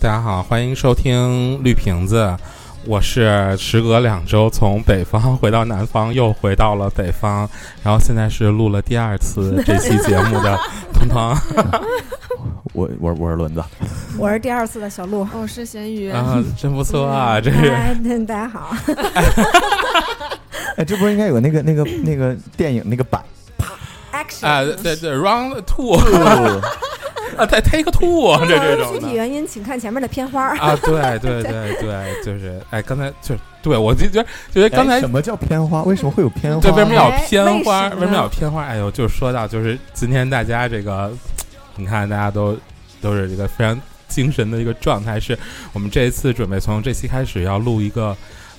大家好，欢迎收听绿瓶子，我是时隔两周从北方回到南方，又回到了北方，然后现在是录了第二次这期节目的 彤彤。我我我是轮子，我是第二次的小鹿。我是咸鱼，啊，真不错啊，这是哎，大家好，哎，这不是应该有那个那个那个电影那个版？action 啊，对对，round two 啊，再 take two 这这种的。具体原因请看前面的片花。啊，对对对 对，就是哎，刚才就对我就觉得觉得刚才哎什么叫片花？为什么会有片花？对，为什么要片花？为什么为什么要偏花？哎呦，就说到就是今天大家这个，你看大家都都是这个非常精神的一个状态，是我们这一次准备从这期开始要录一个。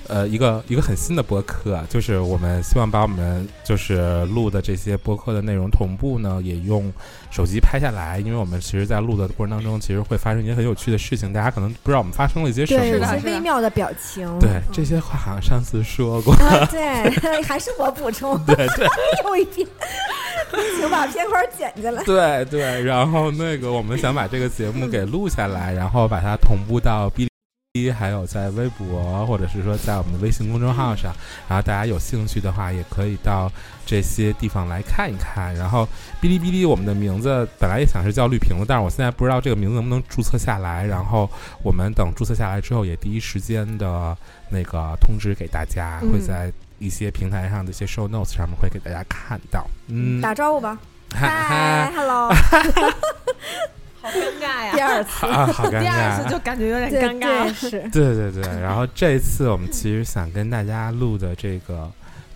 呃，一个一个很新的播客，就是我们希望把我们就是录的这些播客的内容同步呢，也用手机拍下来，因为我们其实，在录的过程当中，其实会发生一些很有趣的事情，大家可能不知道我们发生了一些什么。些是的微妙的表情。对嗯这些话好像上次说过，啊，对，还是我补充，对 对。又 一遍，请把片花剪下来。对对，然后那个我们想把这个节目给录下来，然后把它同步到哔哩哔哩，还有在微博，或者是说在我们的微信公众号上。然后大家有兴趣的话，也可以到这些地方来看一看。然后哔哩哔哩，我们的名字本来也想是叫绿瓶子，但是我现在不知道这个名字能不能注册下来。然后我们等注册下来之后，也第一时间的那个通知给大家，会嗯在一些平台上的一些 show notes 上面会给大家看到。嗯，打招呼吧，嗨 嗨，hello，好尴尬呀 第！二次，啊，好尴尬。第二次就感觉有点对尴尬对。是，对 对对，然后这一次我们其实想跟大家录的这个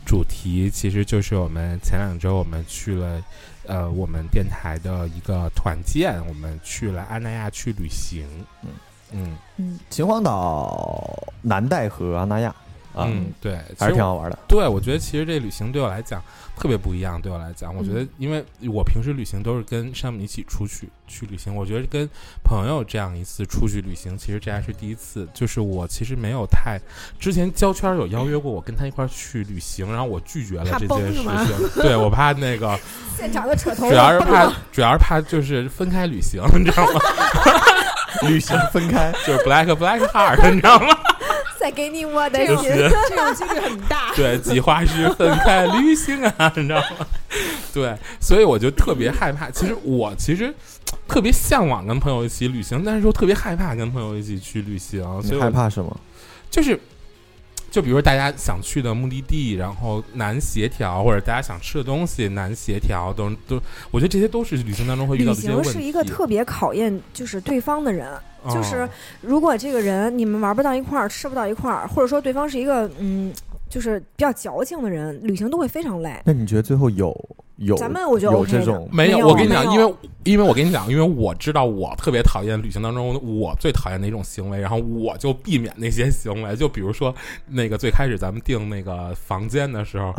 主题，其实就是我们前两周我们去了，呃，我们电台的一个团建，我们去了安那亚去旅行。嗯嗯嗯，秦皇岛、南戴河、阿那亚啊，嗯，对，还是其实挺好玩的。对，我觉得其实这旅行对我来讲特别不一样。对我来讲，我觉嗯得因为我平时旅行都是跟山姆一起出去去旅行，我觉得跟朋友这样一次出去旅行，其实这还是第一次。就是我其实没有太之前交圈有邀约过我跟他一块去旅行，然后我拒绝了这件事情。对我怕那个，现场的扯头主要是怕，主要是怕就是分开旅行，你知道吗？旅行分开，就是 black black heart，你知道吗？再给你我的心。就 是这种几率很大。对，计划是分开旅行啊，你知道吗？对，所以我就特别害怕。其实我其实特别向往跟朋友一起旅行，但是又特别害怕跟朋友一起去旅行，所你以害怕什么？就是。就比如大家想去的目的地，然后难协调，或者大家想吃的东西难协调，都都，我觉得这些都是旅行当中会遇到的一些问题。行是一个特别考验就是对方的人，哦就是如果这个人你们玩不到一块儿，吃不到一块儿，或者说对方是一个嗯，就是比较矫情的人，旅行都会非常累。那你觉得最后有有咱们我觉得有这种没有，我跟你讲，因为因为我跟你讲，因为我知道我特别讨厌旅行当中我最讨厌的一种行为，然后我就避免那些行为。就比如说那个最开始咱们订那个房间的时候？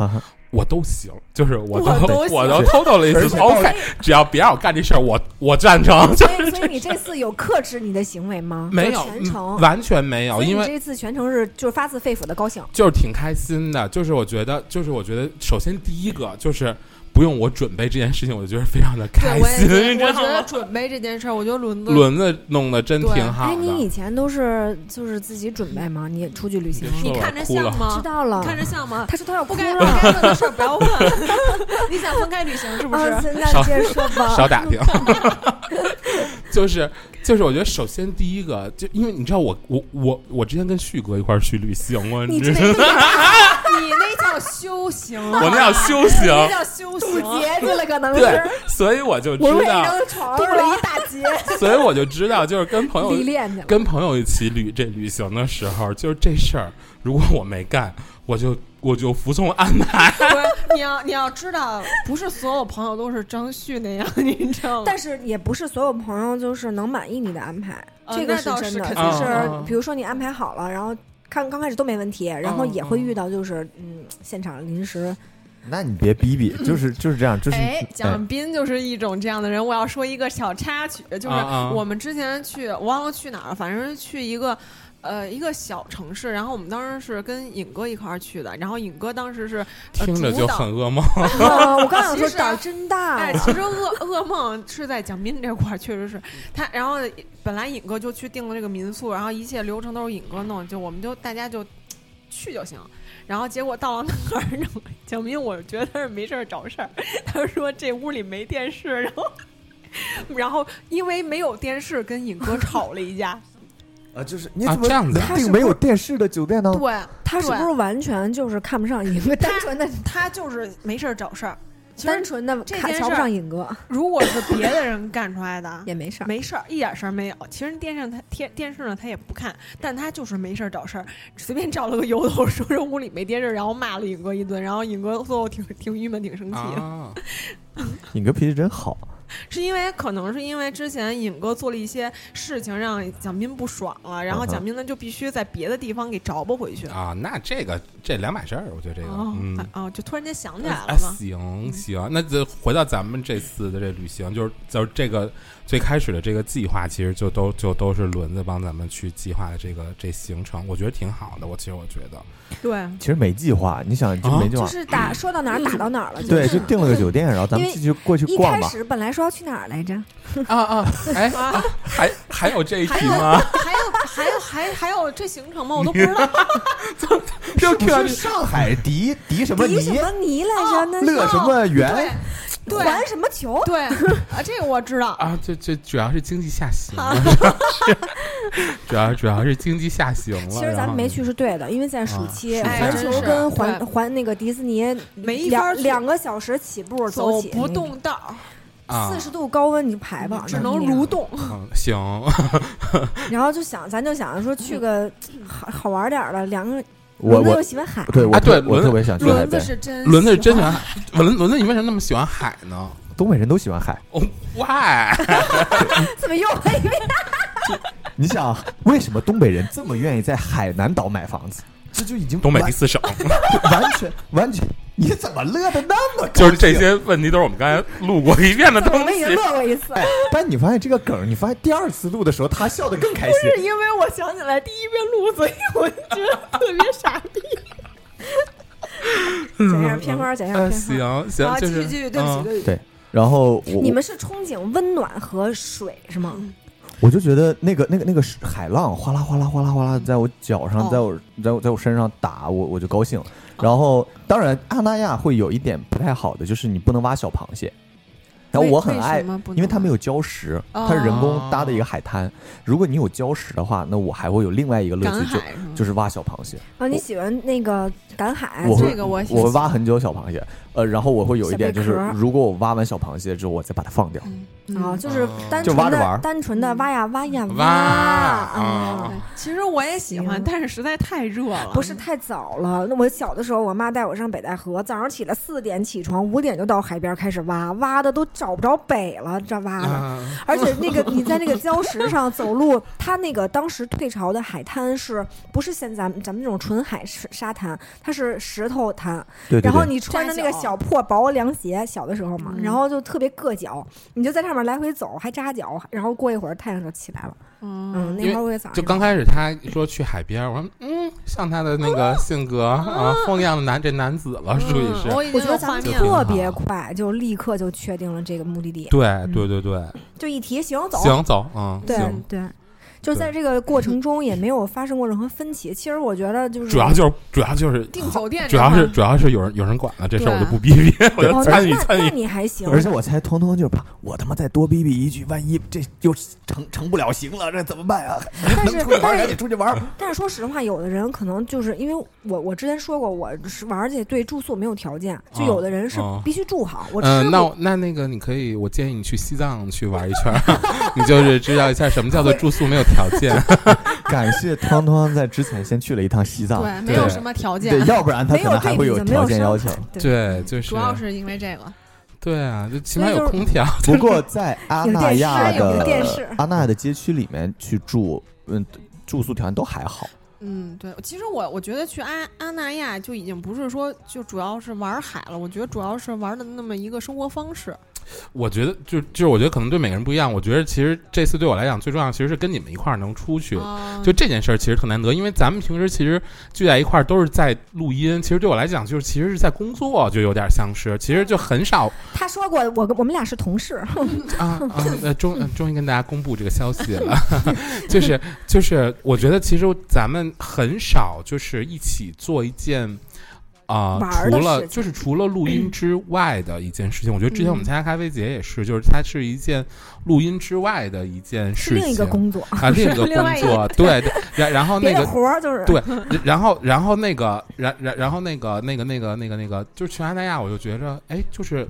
我都行，就是我我都行我都偷偷了一次，OK，只要别让我干这事儿，我我赞成。所以，所以你这次有克制你的行为吗？没有全程嗯。完全没有，因为这次全程是就是发自肺腑的高兴。就是挺开心的。就是我觉得，就是我觉得，首先第一个就是不用我准备这件事情，我就觉得非常的开心，我觉得？准备这件事儿，我觉得轮子轮子弄得真挺好的。你以前都是就是自己准备吗？你出去旅行你看着像吗？知道了。看着像吗？他说他要不该不。该问的事儿不要问。你想分开旅行是不啊，是？现在接着说吧。少打听，就是就是，我觉得首先第一个，就因为你知道我我我我之前跟旭哥一块儿去旅行过，你知这道吗？你那叫修行，我那叫修行，那叫修渡行。劫去了，可能对。，所以我就知道，为一张床了一大劫，所以我就知道，就是跟朋友。跟朋友一起旅这旅行的时候，就是这事儿，如果我没干，我就我就服从安排。你要你要知道，不是所有朋友都是张旭那样，你知道吗？但是也不是所有朋友就是能满意你的安排，呃这个那倒真的。是就是比如说你安排好了，然后看刚开始都没问题，然后也会遇到就是嗯现场临时那你别逼逼，就是就是这样，就是哎，哎蒋斌就是一种这样的人。我要说一个小插曲，就是我们之前去，我忘了去哪儿了，反正是去一个。呃一个小城市，然后我们当时是跟尹哥一块儿去的，然后尹哥当时是呃听着就很噩梦。啊我刚想说胆儿真大哎，其实噩噩梦是在蒋斌这块儿，确实是他。然后本来尹哥就去订了这个民宿，然后一切流程都是尹哥弄，就我们就大家就去就行。然后结果到了那儿，然后 蒋斌我觉得他是没事儿找事儿，他说这屋里没电视，然后然后因为没有电视跟尹哥吵了一架。啊，就是你啊怎么这样子能订没有电视的酒店呢？对他是不是完全就是看不上尹哥？单纯的他就是没事儿找事儿。单纯的看瞧不上尹哥如果是别的人干出来的，也没事儿。没事儿，一点事儿没有。其实电视他电电视呢，他也不看，但他就是没事儿找事儿，随便找了个由头说这屋里没电视，然后骂了尹哥一顿，然后尹哥最后挺挺郁闷，挺生气的。啊，尹哥脾气真好，是因为可能是因为之前尹哥做了一些事情让蒋斌不爽了，然后蒋斌呢就必须在别的地方给找补回去。啊，那这个这两码事儿，我觉得这个，哦嗯，啊哦，就突然间想起来啊了嘛。行行，那就回到咱们这次的这旅行，就是就是这个最开始的这个计划，其实就都就都是轮子帮咱们去计划的这个这行程，我觉得挺好的。我其实我觉得，对，其实没计划，你想就啊没计划，就是打说到哪儿打到哪儿了，对，就订了个酒店，然后咱们因为继续过去一逛吧。开始本来说要去哪儿来着？啊啊，哎，啊，还还有这一题吗？还有还有还还有这行程吗？我都不知道。就不是上海迪迪什么迪什么尼来着？那乐什么园？对。什么球？对。啊，这个我知道。啊，这这主要是经济下行 主要主要是经济下行了。其实咱们没去是对的，因为在暑期，啊环球跟环环那个迪士尼没法去。两两个小时起步走起，不动道。四十度高温你就排吧，只能蠕。动。嗯行，然后就想，咱就想着说去个好好玩点儿的，两个我我喜欢海，对我啊对轮特我特别想去海轮子边。是真，轮子是真喜欢海，轮轮子，你为什么那么喜欢海呢？东北人都喜欢海，哦，why？怎么又来一遍？你想为什么东北人这么愿意在海南岛买房子？这就已经东北第四省，完全完全，你怎么乐的那么？就是这些问题都是我们刚才录过一遍的东西我们已经。乐过一次。哎，但你发现这个梗，你发现第二次录的时候，他笑的更开心。不是因为我想起来第一遍录，所以我就觉得特别傻逼。剪一下片花，剪一下呃，片花。行行，啊，继续继续，对不起嗯对不起。对然后我你们是憧憬温暖和水是吗？我就觉得那个那个那个海浪哗啦哗啦哗啦哗啦在我脚上，哦在我在我在我身上打，我我就高兴。然后当然阿那亚会有一点不太好的，就是你不能挖小螃蟹。然后我很爱因为它没有礁石，它是人工搭的一个海滩。如果你有礁石的话，那我还会有另外一个乐趣，就？就是挖小螃蟹。啊，你喜欢那个赶海？我会这个我喜我会挖很久小螃蟹，呃，然后我会有一点就是如果我挖完小螃蟹之后，我再把它放掉。嗯啊，嗯就是单纯的挖着玩单纯的挖呀挖呀挖啊啊！其实我也喜欢，但是实在太热了。不是太早了。那我小的时候，我妈带我上北戴河，早上起来四点起床，五点就到海边开始挖，挖的都找不着北了，这挖的。啊而且那个你在那个礁石上走路，它那个当时退潮的海滩是不是像咱们咱们这种纯海沙沙滩？它是石头滩，对对对，然后你穿着那个扎脚小破薄凉鞋，小的时候嘛，嗯然后就特别硌脚，你就在上面来回走，还扎脚，然后过一会儿太阳就起来了。嗯，嗯，那会儿我也早就刚开始他说去海边，我说嗯，像他的那个性格啊，风一样的男这男子了，属于是。嗯我觉得咱们。特别快，就立刻就确定了这个目的地，对对对对，就一提行走，行走，嗯，对。对，就在这个过程中也没有发生过任何分歧。其实我觉得就是主要就是主要就是订酒店主要是主要是有人有人管了，这事儿我就不逼逼，我就哦，那那那参与参与。你还行，而且我猜通通就是怕我他妈再多逼逼一句，万一这又成成不了型了，这怎么办啊？但是 能出去玩赶但是紧出去玩。但是说实话，有的人可能就是因为我我之前说过，我是玩儿去对住宿没有条件，就有的人是哦必须住好。我吃嗯，那那那个你可以，我建议你去西藏去玩一圈儿，你就是知道一下什么叫做住宿没有条件。感谢汤汤在之前先去了一趟西藏，对，没有什么条件对，，要不然他可能还会有条件要求。对，就是主要是因为这个。对啊，就起码有空调。不过在阿那亚的电视阿那亚的街区里面去住，嗯，住宿条件都还好。嗯，对，其实我我觉得去阿阿那亚就已经不是说就主要是玩海了，我觉得主要是玩的那么一个生活方式。我觉得就就是我觉得可能对每个人不一样。我觉得其实这次对我来讲最重要，其实是跟你们一块儿能出去。啊就这件事儿其实特难得，因为咱们平时其实聚在一块儿都是在录音，其实对我来讲就是其实是在工作，就有点像是，其实就很少他说过，我我们俩是同事，啊啊，那，终呃终于跟大家公布这个消息了，就 是就是，我觉得其实咱们很少就是一起做一件。啊、除了就是除了录音之外的一件事情，我觉得之前我们嗯。参加咖啡节也是，就是它是一件录音之外的一件事情，是另一个工作，啊，另一个 工作，对对，然然后那个活儿就是对，然后然后那个，然然然后那个那个那个那个那个，就是去阿那亚，我就觉着，哎，就是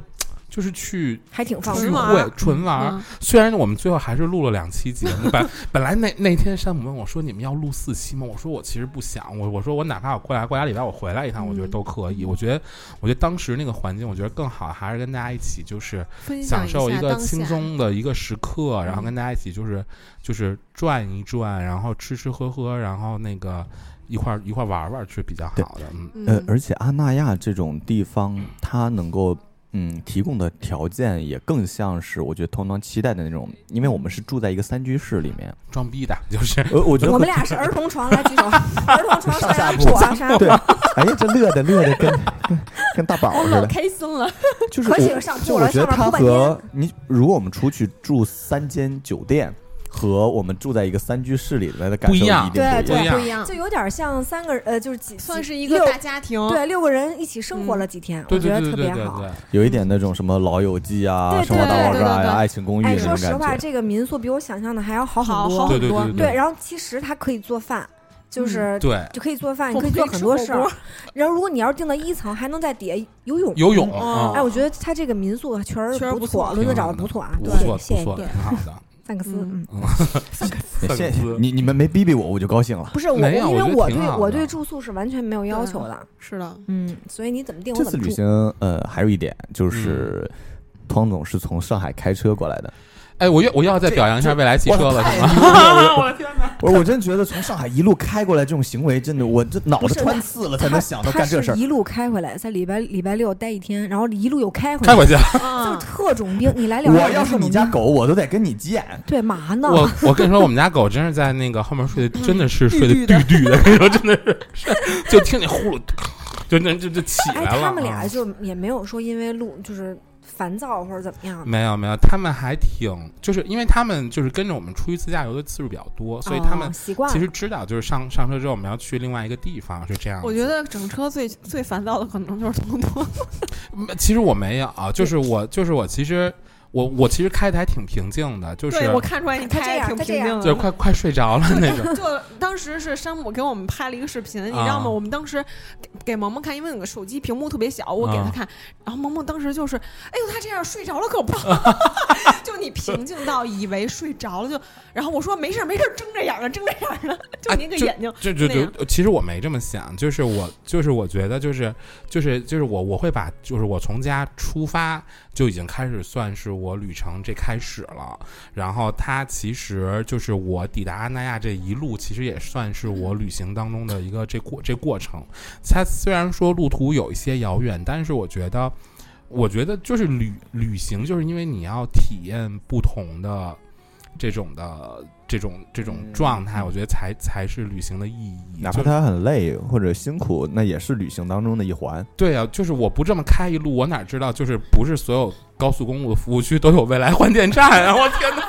就是去还挺放聚松会纯玩儿纯玩。嗯虽然我们最后还是录了两期节目，本 本来那那天山姆问我说：“你们要录四期吗？”我说：“我其实不想，我我说我哪怕我过来过俩礼拜我回来一趟，我觉得嗯都可以。我觉得我觉得当时那个环境，我觉得更好，还是跟大家一起就是享享受一个轻松的一个时刻，然后嗯跟大家一起就是就是转一转，然后吃吃喝喝，然后那个一块儿一块儿玩玩是比较好的。嗯，呃嗯，而且阿那亚这种地方，它能够嗯提供的条件也更像是我觉得通常期待的那种，因为我们是住在一个三居室里面，装逼的，就是。我，我觉得我们俩 是儿童床来举手，儿童床上下铺铺啊，上下铺对，哎呀，这乐的乐的跟跟跟大宝似的，开心了。就是可喜我欢上铺了就我觉得它上面铺半天和你，如果我们出去住三间酒店，和我们住在一个三居室里面的感受不一样一定对不一样。就，有点像三个人呃，就是几算是一个六大家庭。对六个人一起生活嗯了几天，我觉得对对对特别好。对对，有一点那种什么《老友记》啊，对《生活大爆炸》呀，对对对对《爱情公寓》哎，那种说实话，这个民宿比我想象的还要好好很多。对对好很多对对，然后其实它可以做饭，就是对就可以做饭，你可以做很多事儿。然后如果你要是订到一层，还能在底下游泳。游泳哎，我觉得他这个民宿确实不错不轮子找的不错啊，不对错不错，谢谢对挺好的。范克斯，嗯。嗯，谢谢。你，你们没逼逼我，我就高兴了。不是我，没有因为我对我对住宿是完全没有要求的，是的，嗯，所以你怎么定我怎么住。这次旅行，呃，还有一点就是，汤总是从上海开车过来的。哎，我又我又要再表扬一下未来汽车了，是吗？我 的天哪！我我真觉得从上海一路开过来这种行为，真的我这脑子穿刺了才能想到干这事儿。一路开回来，在礼拜礼拜六待一天，然后一路又开回来，开回去。就特种兵。你来两我要是你家狗，我都得跟你急眼。对嘛呢？我我跟你说，我们家狗真是在那个后面睡的，真的是睡的绿绿的绿绿的。跟你说，真的是，就听你呼噜，就那就就起哎，来了。他们俩啊就也没有说因为路就是烦躁或者怎么样的，没有没有，他们还挺，就是因为他们就是跟着我们出去自驾游的次数比较多，所以他们哦习惯其实知道，就是上上车之后我们要去另外一个地方是这样子。我觉得整车最最烦躁的可能就是东东。嗯其实我没有，就是我就是我其实我我其实开的还挺平静的，就是对我看出来你开的挺平静的，就是快快睡着了那种。就当时是山姆给我们拍了一个视频，你知道吗？啊我们当时给给萌萌看，因为那个手机屏幕特别小，我给他啊看，然后萌萌当时就是，哎呦，他这样睡着了可不，就你平静到以为睡着了就，然后我说没事儿没事儿，睁着眼儿睁着眼儿呢，就你那个眼睛，就就就，其实我没这么想，就是我就是我觉得就是就是就是我我会把就是我从家出发就已经开始算是我我旅程这开始了，然后它其实就是我抵达阿那亚这一路，其实也算是我旅行当中的一个这过这过程。它虽然说路途有一些遥远，但是我觉得。我觉得就是旅旅行，就是因为你要体验不同的这种的这种这种嗯状态，我觉得才才是旅行的意义。哪怕他很累或者辛苦，那也是旅行当中的一环。对啊，就是我不这么开一路，我哪知道就是不是所有高速公路的服务区都有未来换电站啊！我天哪！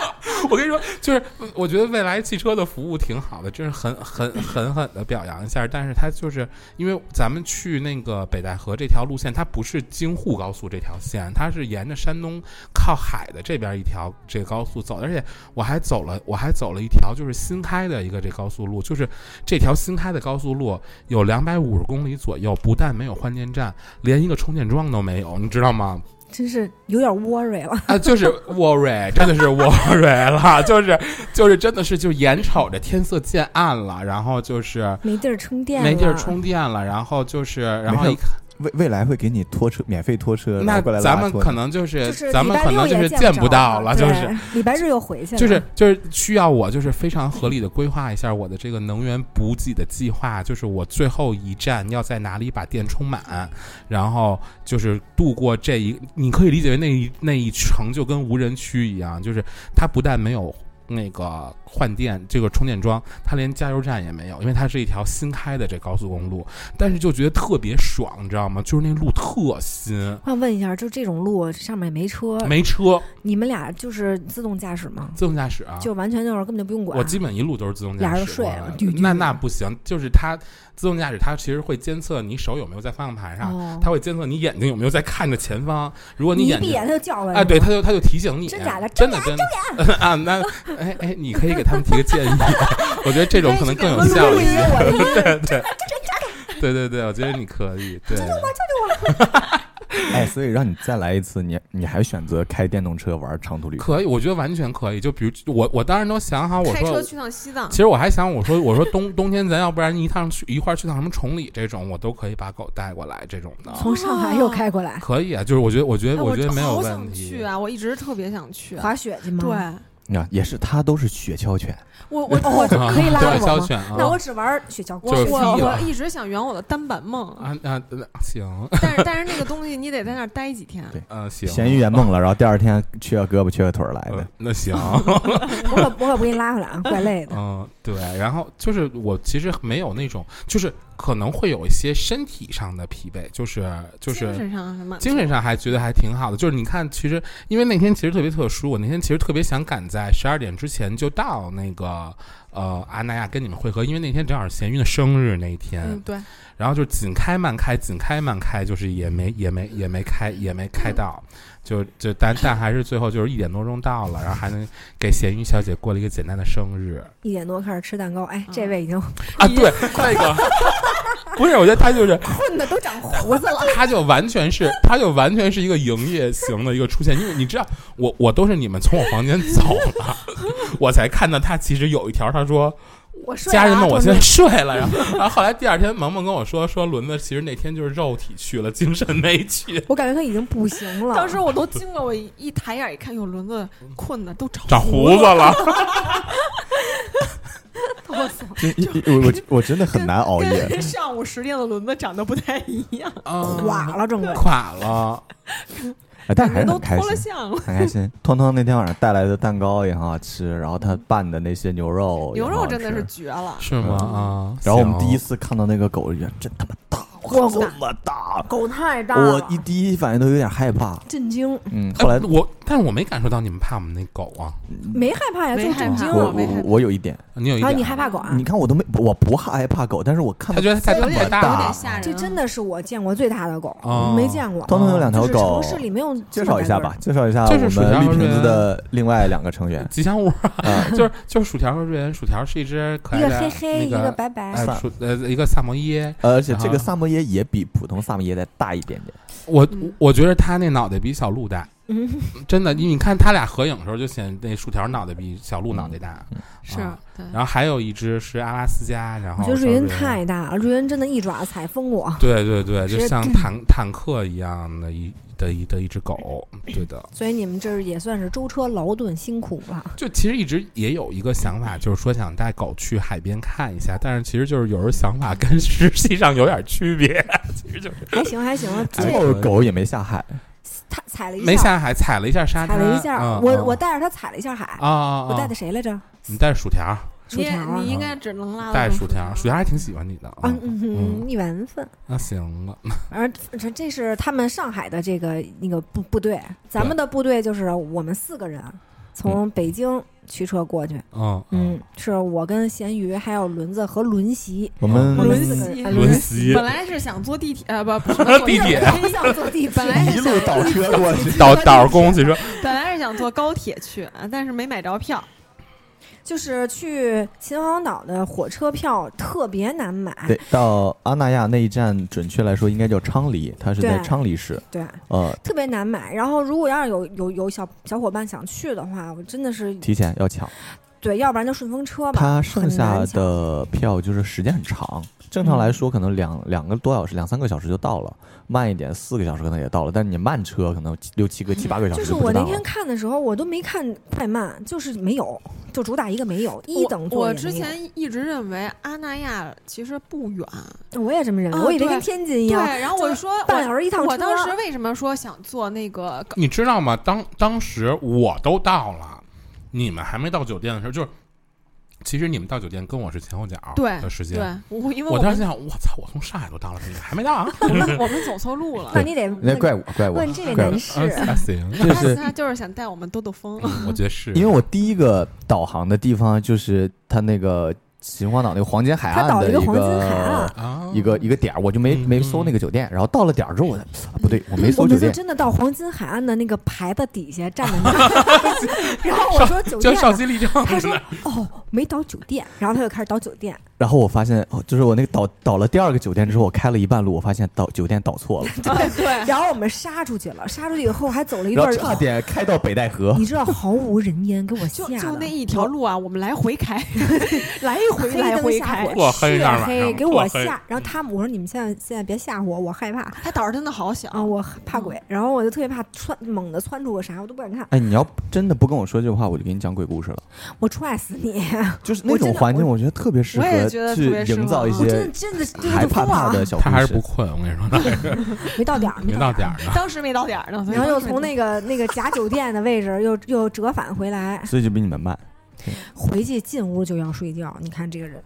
我跟你说，就是我觉得未来汽车的服务挺好的，真是很很狠狠的表扬一下。但是它就是因为咱们去那个北戴河这条路线，它不是京沪高速这条线，它是沿着山东靠海的这边一条这个高速走，而且我还走了我还走了一条就是新开的一个这高速路，就是这条新开的高速路有两百五十公里左右，不但没有换电站，连一个充电桩都没有，你知道吗？真是有点 worry 了。啊，就是 worry，真的是 worry 了，就是就是真的是就眼瞅着天色渐暗了，然后就是没地儿充电，没地儿。充电了，然后就是然后一看未未来会给你拖车，免费拖车，然那后过来咱们可能就是就是咱们可能就是见不到了，就是礼拜日又回去了，就是就是需要我就是非常合理的规划一下我的这个能源补给的计划，就是我最后一站要在哪里把电充满，然后就是度过这一，你可以理解为那一那一程就跟无人区一样，就是它不但没有。那个换电这个充电桩，它连加油站也没有，因为它是一条新开的这高速公路，但是就觉得特别爽，你知道吗？就是那路特新，我想问一下，就这种路上面也没车，没车，你们俩就是自动驾驶吗？自动驾驶啊，就完全就是根本就不用管。我基本一路都是自动驾驶那那不行，就是它自动驾驶，它其实会监测你手有没有在方向盘上，哦。它会监测你眼睛有没有在看着前方。如果你一眼睛闭眼它就叫过来哎，对，它就它就提醒你，真假的？真的真的。啊，那哎哎，你可以给他们提个建议，我觉得这种可能更有效一些。对对对对对，我觉得你可以，对。哎，所以让你再来一次，你你还选择开电动车玩长途旅行？可以，我觉得完全可以。就比如我，我当然都想好，我说，开车去趟西藏其，实我还想，我说，我说冬冬天咱要不然一趟去一块儿去趟什么崇礼这种，我都可以把狗带过来这种的。从上海又开过来可以啊，就是我觉得，我觉哎得，我觉得没有好问想题。去啊！我一直特别想去。滑雪去吗？对，你看，也是，它都是雪橇犬，我我哦，啊可以拉着我吗？那我只玩雪橇我我我一直想圆我的单板梦，啊啊呃行，但是但是那个东西你得在那儿待几天。对啊行，咸鱼圆梦了，然后第二天缺个胳膊缺个腿儿来呃的。那行，我可我可不给你拉回来啊，怪累的。嗯对，然后就是我其实没有那种，就是可能会有一些身体上的疲惫，就是就是精神上什么？精神上还觉得还挺好的，就是你看，其实因为那天其实特别特殊，我那天其实特别想赶在十二点之前就到那个呃阿那亚跟你们会合，因为那天正好是咸鱼的生日那一天，嗯，对，然后就紧开慢开，紧开慢开，就是也没也没也没开也没开到，就就但但还是最后就是一点多钟到了，然后还能给咸鱼小姐过了一个简单的生日一点多开始吃蛋糕，哎，嗯这位已经啊，对那个 不是，我觉得他就是 困的都长胡子了。他就完全是，他就完全是一个营业型的一个出现，因为你知道，我我都是你们从我房间走了，我才看到他其实有一条，他说我睡啊家人们，我现在 睡了，然后然后后来第二天萌萌跟我说，说轮子其实那天就是肉体去了，精神没去，我感觉他已经不行了。当时我都惊了，我一一抬眼一看，哟，轮子困的都长长胡子了，真一一我我我真的很难熬夜。跟上午十点的轮子长得不太一样，垮了，整个垮了，哎 但还是很开心，了相了。很开心。通通那天晚上带来的蛋糕也很好吃，然后他拌的那些牛肉牛肉真的是绝了，是吗？啊，然后我们第一次看到那个狗，人真他妈这么大，狗太大了，我一第一反应都有点害怕。震惊，嗯，后来哎我，但是我没感受到你们怕我们那狗啊，没害怕呀，没害怕就震惊我了。没我我有一点，你有一然后你点啊，害怕狗啊？你看我都没，我不害怕狗，但是我看他觉得它有点大。点吓人。这真的是我见过最大的狗，哦。没见过。汤汤有两条就是狗城，市里没有介绍一下吧，介绍一下就是我薯条和们绿瓶子的另外两个成员。吉祥物，嗯，就是就是薯条和瑞恩，薯条是一只可一个爱的黑黑，一个白白。哎，萨薯呃一个萨摩耶，而且这个萨摩耶也比普通萨摩耶再大一点点。我嗯我觉得他那脑袋比小鹿大，嗯，真的，你你看他俩合影的时候就显那薯条脑袋比小鹿脑袋大，是啊，对，然后还有一只是阿拉斯加，然后我觉得瑞恩太大了，瑞恩真的一爪子踩疯我。对对对，就像坦坦克一样的一的一的一只狗，对的。所以你们这也算是舟车劳顿辛苦了。就其实一直也有一个想法，就是说想带狗去海边看一下，但是其实就是有时候想法跟实际上有点区别，其实就是还行还行，最后狗也没下海，他踩了一下没下海，踩了一下沙滩，踩了一下，嗯嗯我我带着他踩了一下海。啊啊，我带的谁来着？你带薯条，你薯条啊你应该只能拉带薯条，薯条还挺喜欢你的啊，嗯嗯哼，缘分。那行了，而这这是他们上海的这个那个部部队，咱们的部队就是我们四个人从北京驱车过去。嗯嗯，是我跟咸鱼还有轮子和轮席，我们轮席。呃轮席。本来是想坐地铁，呃，不，不是坐地铁。不想坐地铁，本来 一路倒车过去。倒倒着公汽车，本来是想坐高铁去，啊但是没买着票。就是去秦皇岛的火车票特别难买。对，到阿那亚那一站，准确来说应该叫昌黎，它是在昌黎市。对，呃，特别难买。然后，如果要是有有有小小伙伴想去的话，我真的是提前要抢。对，要不然就顺风车吧。它剩下的票就是时间很长，正常来说可能两两个多小时、两三个小时就到了，慢一点四个小时可能也到了，但是你慢车可能六七个、七八个小时就是我那天。看的时候，我都没看快慢，就是没有，就主打一个没有，一等座我之前一直认为阿那亚其实不远，我也这么认为，啊我以为跟天津一样对，然后我就说半小时一趟车。我当时为什么说想坐那个你知道吗？当当时我都到了，你们还没到酒店的时候，就是其实你们到酒店跟我是前后脚对的时间。对，我因为我们我当时想，我操，我从上海都到了，你们还没到啊？我们我们走错路了 那。你得那问怪我，怪我问这位怪我男士，啊，行，就是他就是想带我们兜兜风。我觉得是因为我第一个导航的地方就是他那个秦皇岛那个黄金海他导岸的一个黄金海岸。一个一个点儿，我就没嗯没搜那个酒店，然后到了点儿之后，不对，我没搜酒店，我们就真的到黄金海岸的那个牌子底下站在那儿 然后我说酒店他说。哦没导酒店，然后他就开始导酒店，然后我发现哦，就是我那个导导了第二个酒店之后，我开了一半路，我发现导酒店导错了，对 对，然后我们杀出去了，杀出去以后还走了一段差点开到北戴河。你知道毫无人烟，给我吓的就那一条路啊，我们来回开，来回来回开火，。特黑那儿晚黢黑，给我吓。然后他们，我说你们现在现在别吓唬我，我害怕他胆儿真的好小啊，我怕鬼。然后我就特别怕窜，猛地窜出个啥，我都不敢看，哎，你要真的不跟我说这话，我就给你讲鬼故事了。我踹死你！就是那种环境，我觉得特别适合我觉得特去别适合营造一我真的些真的真的害怕怕的小故事。他还是不困，我跟你说，他 没到点儿，没到点儿呢。当时没到点儿呢，然后又从那个那个假酒店的位置又又折返回来，所以就比你们慢。回去进屋就要睡觉。你看这个人，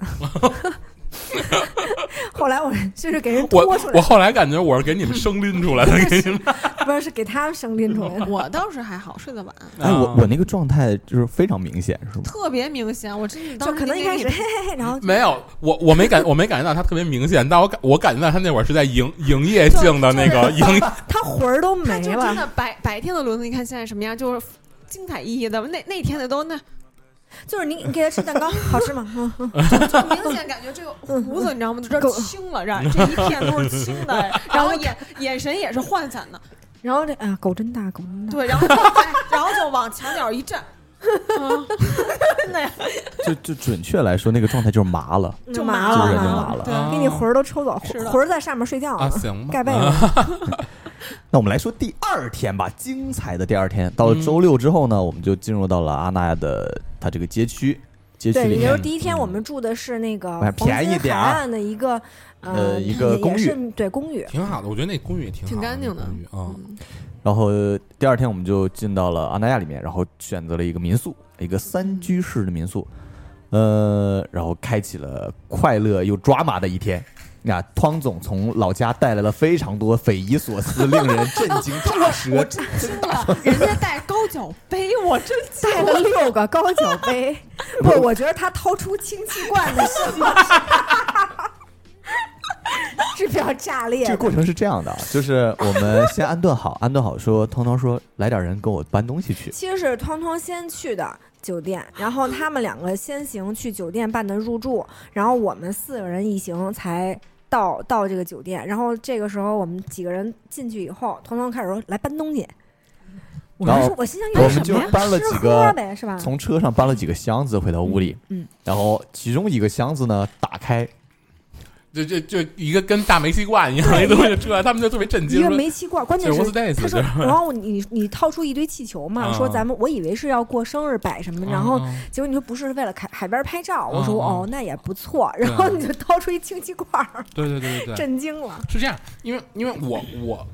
后来我就是给人我拖出来，我后来感觉我是给你们生拎出来的，给你们。不是是给他们生拎出来的。我倒是还好，睡得晚，哎，我啊我那个状态就是非常明显，是吗？特别明显。我真的就可能一开始嘿嘿嘿，然后没有，我我没感我没感觉到他特别明显，但我感我感觉到他那会儿是在营营业性的那个营他魂儿都没了。就真的白白天的轮子，你看现在什么样，就是精彩奕奕的。那那天的都那就是你你给他吃蛋糕，好吃吗？嗯嗯，就明显感觉这个胡子，你知道吗？就这儿青了，这儿这一片都是青的，然后眼眼神也是涣散的，然后这啊狗真大，狗真大。对，然后就哎然后就往墙角一站，嗯，真的呀，就就准确来说，那个状态就是麻了。就麻麻了麻麻了给你魂儿都抽走，魂儿在上面睡觉啊，行吧，盖被啊子。那我们来说第二天吧，精彩的第二天，到了周六之后呢，我们就进入到了阿那亚的它这个街区，街区对，里面也就是第一天我们住的是那个哎黄金便宜点海岸的一个呃一个公寓对公寓。挺好的，我觉得那公寓也挺好挺干净的公寓啊。嗯然后第二天我们就进到了阿那亚里面，然后选择了一个民宿，一个三居室的民宿，呃，然后开启了快乐又抓马的一天。那汤总从老家带来了非常多匪夷所思、令人震惊、炸舌、真的，人家带高脚杯，我真带了六个高脚杯，不，我觉得他掏出氢气罐的时候 是比较炸裂。这个过程是这样的，啊，就是我们先安顿好，安顿好说，汤汤说来点人跟我搬东西去。其实是汤汤先去的酒店，然后他们两个先行去酒店办的入住，然后我们四个人一行才到到这个酒店。然后这个时候我们几个人进去以后，彤彤开始说来搬东西。我然后说我心想我们就搬了几个，是吧？从车上搬了几个箱子回到屋里，嗯嗯然后其中一个箱子呢打开，就就就一个跟大煤气罐一样的东西出来，他们就特别震惊，一个煤气罐，关键是？他说，然后你你掏出一堆气球嘛，啊。说咱们我以为是要过生日摆什么，然后嗯结果你说不是为了海海边拍照，我说哦那也不错，然后你就掏出一氢气罐对对对对，震惊了。是这样，因为因为我我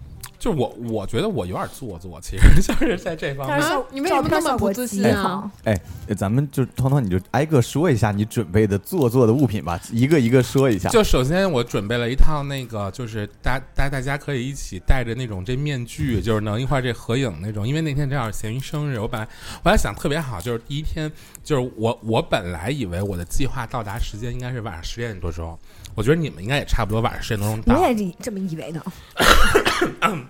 就是我我觉得我有点做作，其实 就是在这方面但是。啊你为什么那么不自信啊哎，呃咱们就彤彤你就挨个说一下你准备的做作的物品吧，一个一个说一下。就首先我准备了一套那个，就是大大大家可以一起戴着那种这面具，就是能一块儿这合影那种。因为那天正好咸鱼生日，我本来我还想特别好，就是第一天，就是我我本来以为我的计划到达时间应该是晚上十点多钟，我觉得你们应该也差不多晚上十点多钟到。我也这么以为的。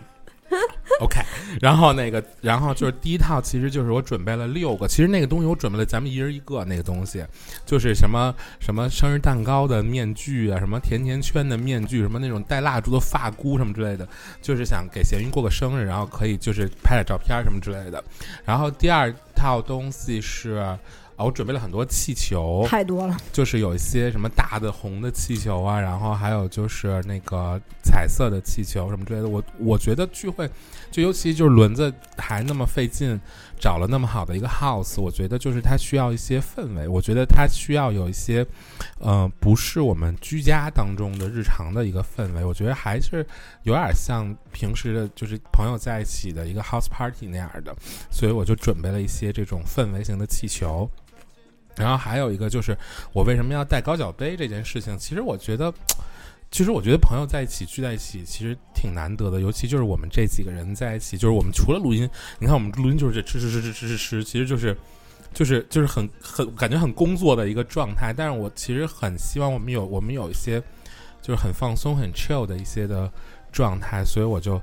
OK，然后那个，然后就是第一套，其实就是我准备了六个。其实那个东西我准备了，咱们一人一个。那个东西就是什么什么生日蛋糕的面具啊，什么甜甜圈的面具，什么那种带蜡烛的发箍什么之类的，就是想给咸鱼过个生日，然后可以就是拍点照片什么之类的。然后第二套东西是。啊，我准备了很多气球，太多了，就是有一些什么大的红的气球啊，然后还有就是那个彩色的气球什么之类的。我我觉得聚会，就尤其就是轮子还那么费劲找了那么好的一个 house，我觉得就是它需要一些氛围，我觉得它需要有一些，呃，不是我们居家当中的日常的一个氛围，我觉得还是有点像平时的，就是朋友在一起的一个 house party 那样的，所以我就准备了一些这种氛围型的气球。然后还有一个就是，我为什么要带高脚杯这件事情，其实我觉得，其实我觉得朋友在一起聚在一起，其实挺难得的，尤其就是我们这几个人在一起，就是我们除了录音，你看我们录音就是这吃吃吃吃吃吃吃，其实就是。就是就是很很感觉很工作的一个状态，但是我其实很希望我们有我们有一些就是很放松很 chill 的一些的状态，所以我就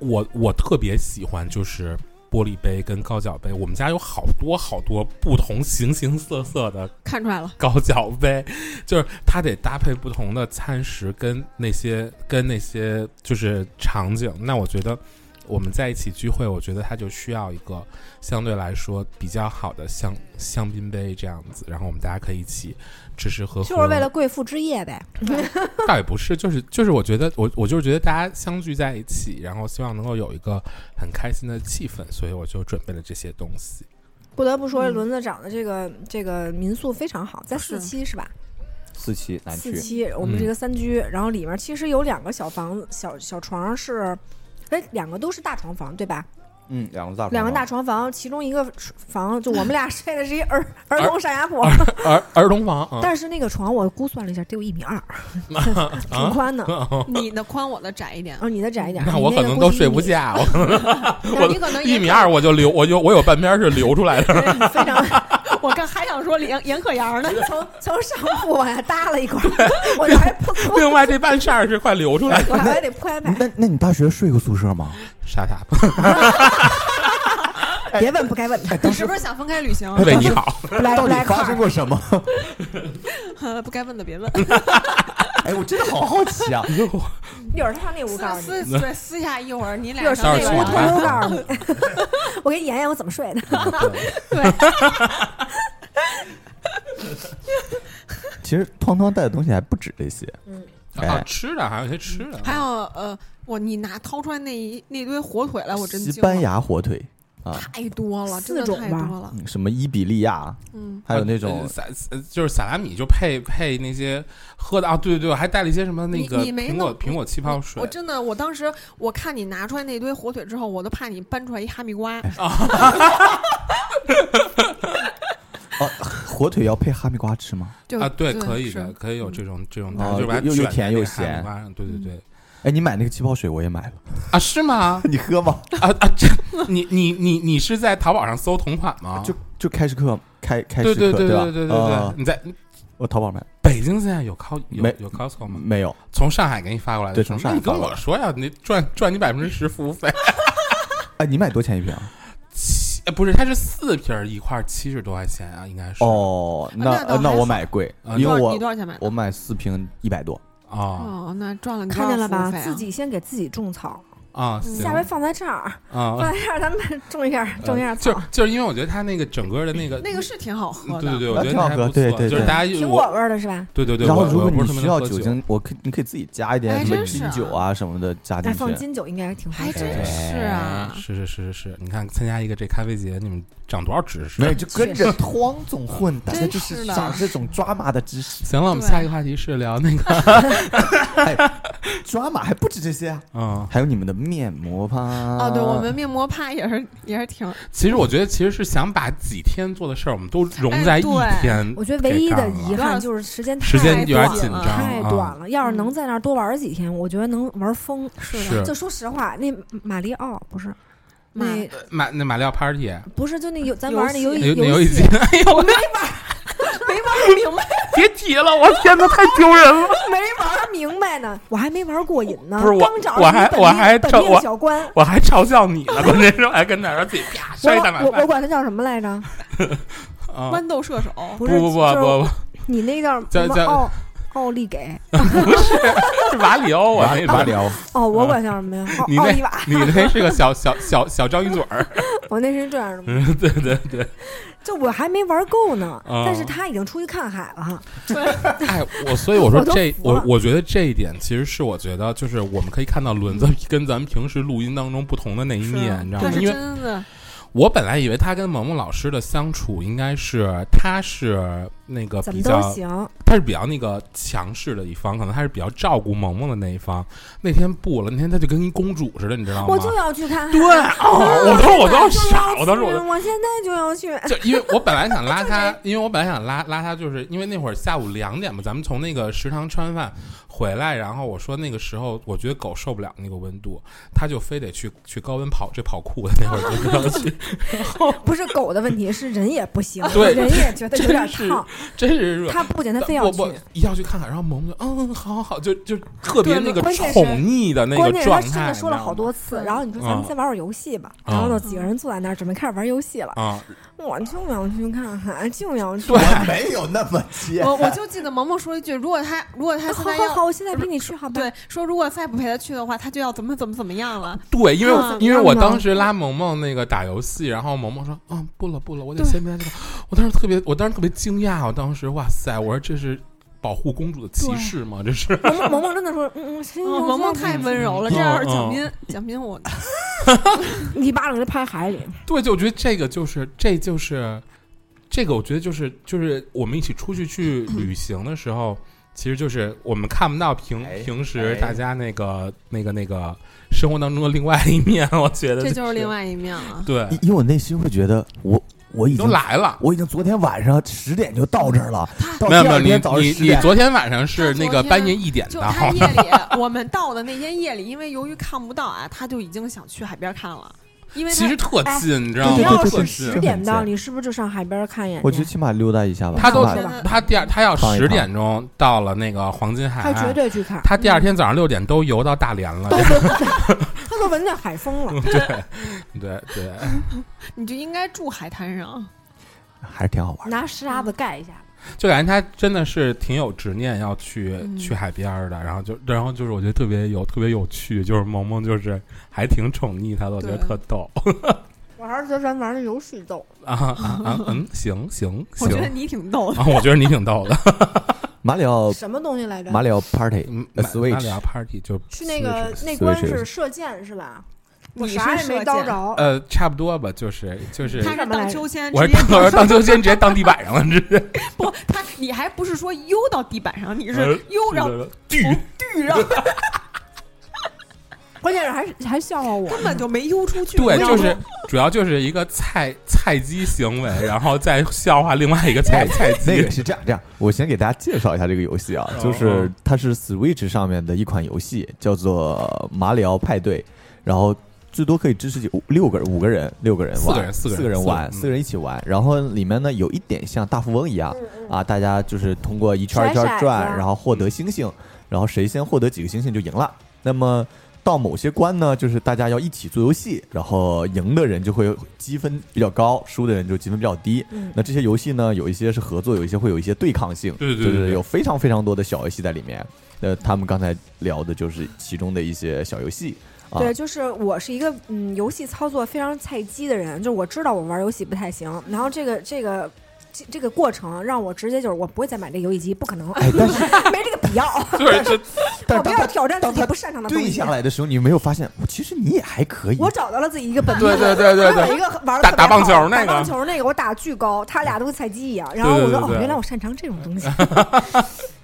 我我特别喜欢就是玻璃杯跟高脚杯，我们家有好多好多不同形形色色的看出来了，高脚杯，就是它得搭配不同的餐食跟那些跟那些就是场景。那我觉得我们在一起聚会，我觉得它就需要一个相对来说比较好的香香槟杯这样子，然后我们大家可以一起吃吃喝喝，就是为了贵妇之夜呗。倒也不是，就是就是我觉得我我就是觉得大家相聚在一起，然后希望能够有一个很开心的气氛，所以我就准备了这些东西。不得不说，嗯轮子长的这个这个民宿非常好，在四期是吧？四期南区，四期，我们这个三居，然后里面其实有两个小房子，小小床是，哎，两个都是大床房对吧？嗯，两个大两个大床床房，其中一个房就我们俩睡的是一儿 儿童上下铺，儿儿童房啊，但是那个床我估算了一下，得有一米二，啊 挺宽的。你的宽，我的窄一点。哦，你的窄一点，那我可能都睡不下，我 可能那你可能一米二我就流，我就我有半边是流出来的。非常我刚还想说严严可阳呢，从从上铺往下搭了一块，我这还另外这半扇是快流出来的，我还得拍拍。那那你大学睡过宿舍吗？傻傻 别问不该问的，你是不是想分开旅行？为你好。来到底。发生过什么？不该问的别问。哎，我真的好好奇啊！一会儿上那屋告诉私你，私对私下一会儿你一会俩儿上那屋上那个偷偷告诉你，我给你演演我怎么睡的。对其实汤汤带的东西还不止这些，嗯啊，哎吃的还有一些吃的，还有呃，我你拿掏出来那一那堆火腿来，我真惊西班牙火腿啊，太多了，真的四种吧太多了。嗯什么伊比利亚，嗯，还有那种就是萨拉米，就配配那些喝的啊，对对对，还带了一些什么那个你你没苹果苹果气泡水我，真的，我当时我看你拿出来那堆火腿之后，我都怕你搬出来一哈密瓜。哦，火腿要配哈密瓜吃吗？就啊，对，可以的，可以有这种这种，哦就把它又又卷在那个甜又咸哈密瓜上，对对对，哎，你买那个气泡水我也买了，啊，是吗？你喝吗？啊啊，这你你你你是在淘宝上搜同款吗？就就开市客开开市对？对对对对对啊对，你在我淘宝买北京现在有 Co 有没有 Costco 吗？没有，从上海给你发过来的对从上海那你跟我说呀，你赚赚你百分之十服务费。哎，你买多钱一瓶啊？七呃不是，它是四瓶一块七十多块钱啊，应该是哦，那那我买贵，啊因为我你我多少钱买的？我买四瓶一百多。啊。哦，那赚了看见了吧？自己先给自己种草，啊，下回放在这儿，啊，放在这儿，咱们种一下，种一下就草。就是因为我觉得它那个整个的那个那个是挺好喝的。对对对，我觉得挺好喝还不错，对对对就是大家苹我果味的是吧？对对对，然后如果你需要酒精，我可你可以自己加一点哎什么金酒啊什么的加进去，放。金酒应该挺好还。真是啊是是是是是，你看参加一个这咖啡节，你们长多少知识没？有，就跟着汤总混，大家真就是是的长这种抓马的知识。行了，我们下一个话题是聊那个，哎，抓马还不止这些啊，嗯，还有你们的面膜趴。哦，哦对，我们面膜趴也是也是挺其实我觉得其实是想把几天做的事儿，我们都融在一天。我觉得唯一的遗憾就是时间时间有点太短了紧张，啊太短了。要是能在那儿多玩几天，我觉得能玩疯。是的就说实话，那马里奥不是马那马那马里奥 Party，不是就那游咱玩那游戏戏游游戏机，，哎呦我，没玩 不明白。别提了，我天哪，太丢人了。没玩明白呢，我还没玩过瘾呢。不是我我还我还嘲我小关，我还嘲笑你呢，关键是我还跟那儿自己啪 我摔一大碗我我。管他叫什么来着？啊豌豆射手，不不是，不不不不，你那叫叫叫什么奥奥利给。不是是瓦里奥啊，那个马里奥，哦，我管叫什么呀？奥你那奥利瓦，你那是个小小小小章鱼嘴儿，我那是这样的吗？嗯，对对对，就我还没玩够呢，啊但是他已经出去看海了。哎，我所以我说这我我觉得这一点其实是我觉得就是我们可以看到轮子跟咱们平时录音当中不同的那一面，你知道吗？因为，我本来以为他跟萌萌老师的相处应该是他是那个比较他是比较那个强势的一方，可能他是比较照顾萌萌的那一方。那天不了，那天他就跟一公主似的，你知道吗？我就要去看海。对，哦 我当时我都要就傻，要我当时我我现在就要去。就因为我本来想拉 他，因为我本来想拉拉他，就是因为那会儿下午两点嘛，咱们从那个食堂吃完饭回来，然后我说那个时候我觉得狗受不了那个温度，他就非得去去高温跑这跑酷的那会儿就要去，不是狗的问题，是人也不行，对人也觉得有点烫。真是热。他不仅他非要去我我，一要去看看，然后萌萌就嗯，好好好，就就特别对那个关键是宠溺的那关键是个状态，他真的说了好多次，然后你说咱们嗯先玩会儿游戏吧，嗯然后呢几个人坐在那儿准备开始玩游戏了知，道吗我就要去看看，就要去。对我没有那么急。我我就记得萌萌说一句，如果他如果他好现在要好好，我现在陪你去，好吧？对说如果再不陪他去的话，他就要怎么怎么怎么样了。对，因为嗯因为我当时拉萌萌那个打游戏，然后萌萌说：“嗯，不了不了，我得先陪他这个。”我当时特别，我当时特别惊讶，我当时哇塞，我说这是保护公主的骑士吗？这是萌萌萌萌真的说，嗯嗯，萌萌太温柔了，嗯这要是嗯蒋斌，蒋斌我 一巴掌就拍海里。对，就我觉得这个就是这就是这个，我觉得就是就是我们一起出去去旅行的时候，其实就是我们看不到平哎平时哎大家那个那个那个生活当中的另外一面，我觉得这就是是另外一面了。对，为我内心会觉得，我我已经来了。我已经昨天晚上十点就到这儿了，到没有没有，你你，你昨天晚上是那个半夜一点就到，他夜里，我们到的那天夜里，因为由于看不到啊，他就已经想去海边看了，因为其实特哎近，你知道吗？你要特是十点到，你是不是就上海边看一眼？我觉得起码溜达一下吧。他都他第二他要十点钟到了那个黄金海岸他绝，对去看。他第二天早上六点都游到大连了。他都闻见海风了。对对对，你就应该住海滩上。还是挺好玩的。拿沙子盖一下。就感觉他真的是挺有执念要去、嗯去海边儿的，然后就然后就是我觉得特别有特别有趣，就是萌萌就是还挺宠溺他的，我觉得特逗 我还是觉得咱玩的游戏逗。啊啊啊嗯行行 我觉得你挺逗的。啊，我觉得你挺逗的。马里奥什么东西来着？马里奥 Party 嗯，呃马 Switch 马里奥 Party 就去那个那关是射箭是吧？我你啥也没叨着。呃差不多吧，就是就是他是荡秋千，我是直接当荡秋千直接荡地板上了，直接不，他你还不是说悠到地板上，你呃是悠然后巨绿上，关键是还是还笑话我。根本就没悠出去。对，就是主要就是一个菜菜鸡行为，然后再笑话另外一个菜菜鸡。那个是这样，这样，我先给大家介绍一下这个游戏啊，哦就是它是 Switch 上面的一款游戏，叫做《马里奥派对》，然后最多可以支持几五六个人、五个人、六个人玩，四个人四个人四个人玩，四个人四个人一起玩。然后里面呢有一点像大富翁一样啊，大家就是通过一圈一圈转，然后获得星星，然后谁先获得几个星星就赢了。那么到某些关呢，就是大家要一起做游戏，然后赢的人就会积分比较高，输的人就积分比较低。嗯那这些游戏呢，有一些是合作，有一些会有一些对抗性，对对对对就是有非常非常多的小游戏在里面。那，他们刚才聊的就是其中的一些小游戏啊。对，就是我是一个嗯游戏操作非常菜鸡的人，就是我知道我玩游戏不太行，然后这个这个这这个过程让我直接就是我不会再买这个游戏机，不可能，哎，但是 没这个必要，对，这 我不要但是当他挑战自己不擅长的东西对。下来的时候，你有没有发现，其实你也还可以。我找到了自己一个本命，对对对对对我有一个玩的打打棒球那个打棒球那个我打巨高，他俩都跟菜鸡一样。然后我说哦，对对对对原来我擅长这种东西。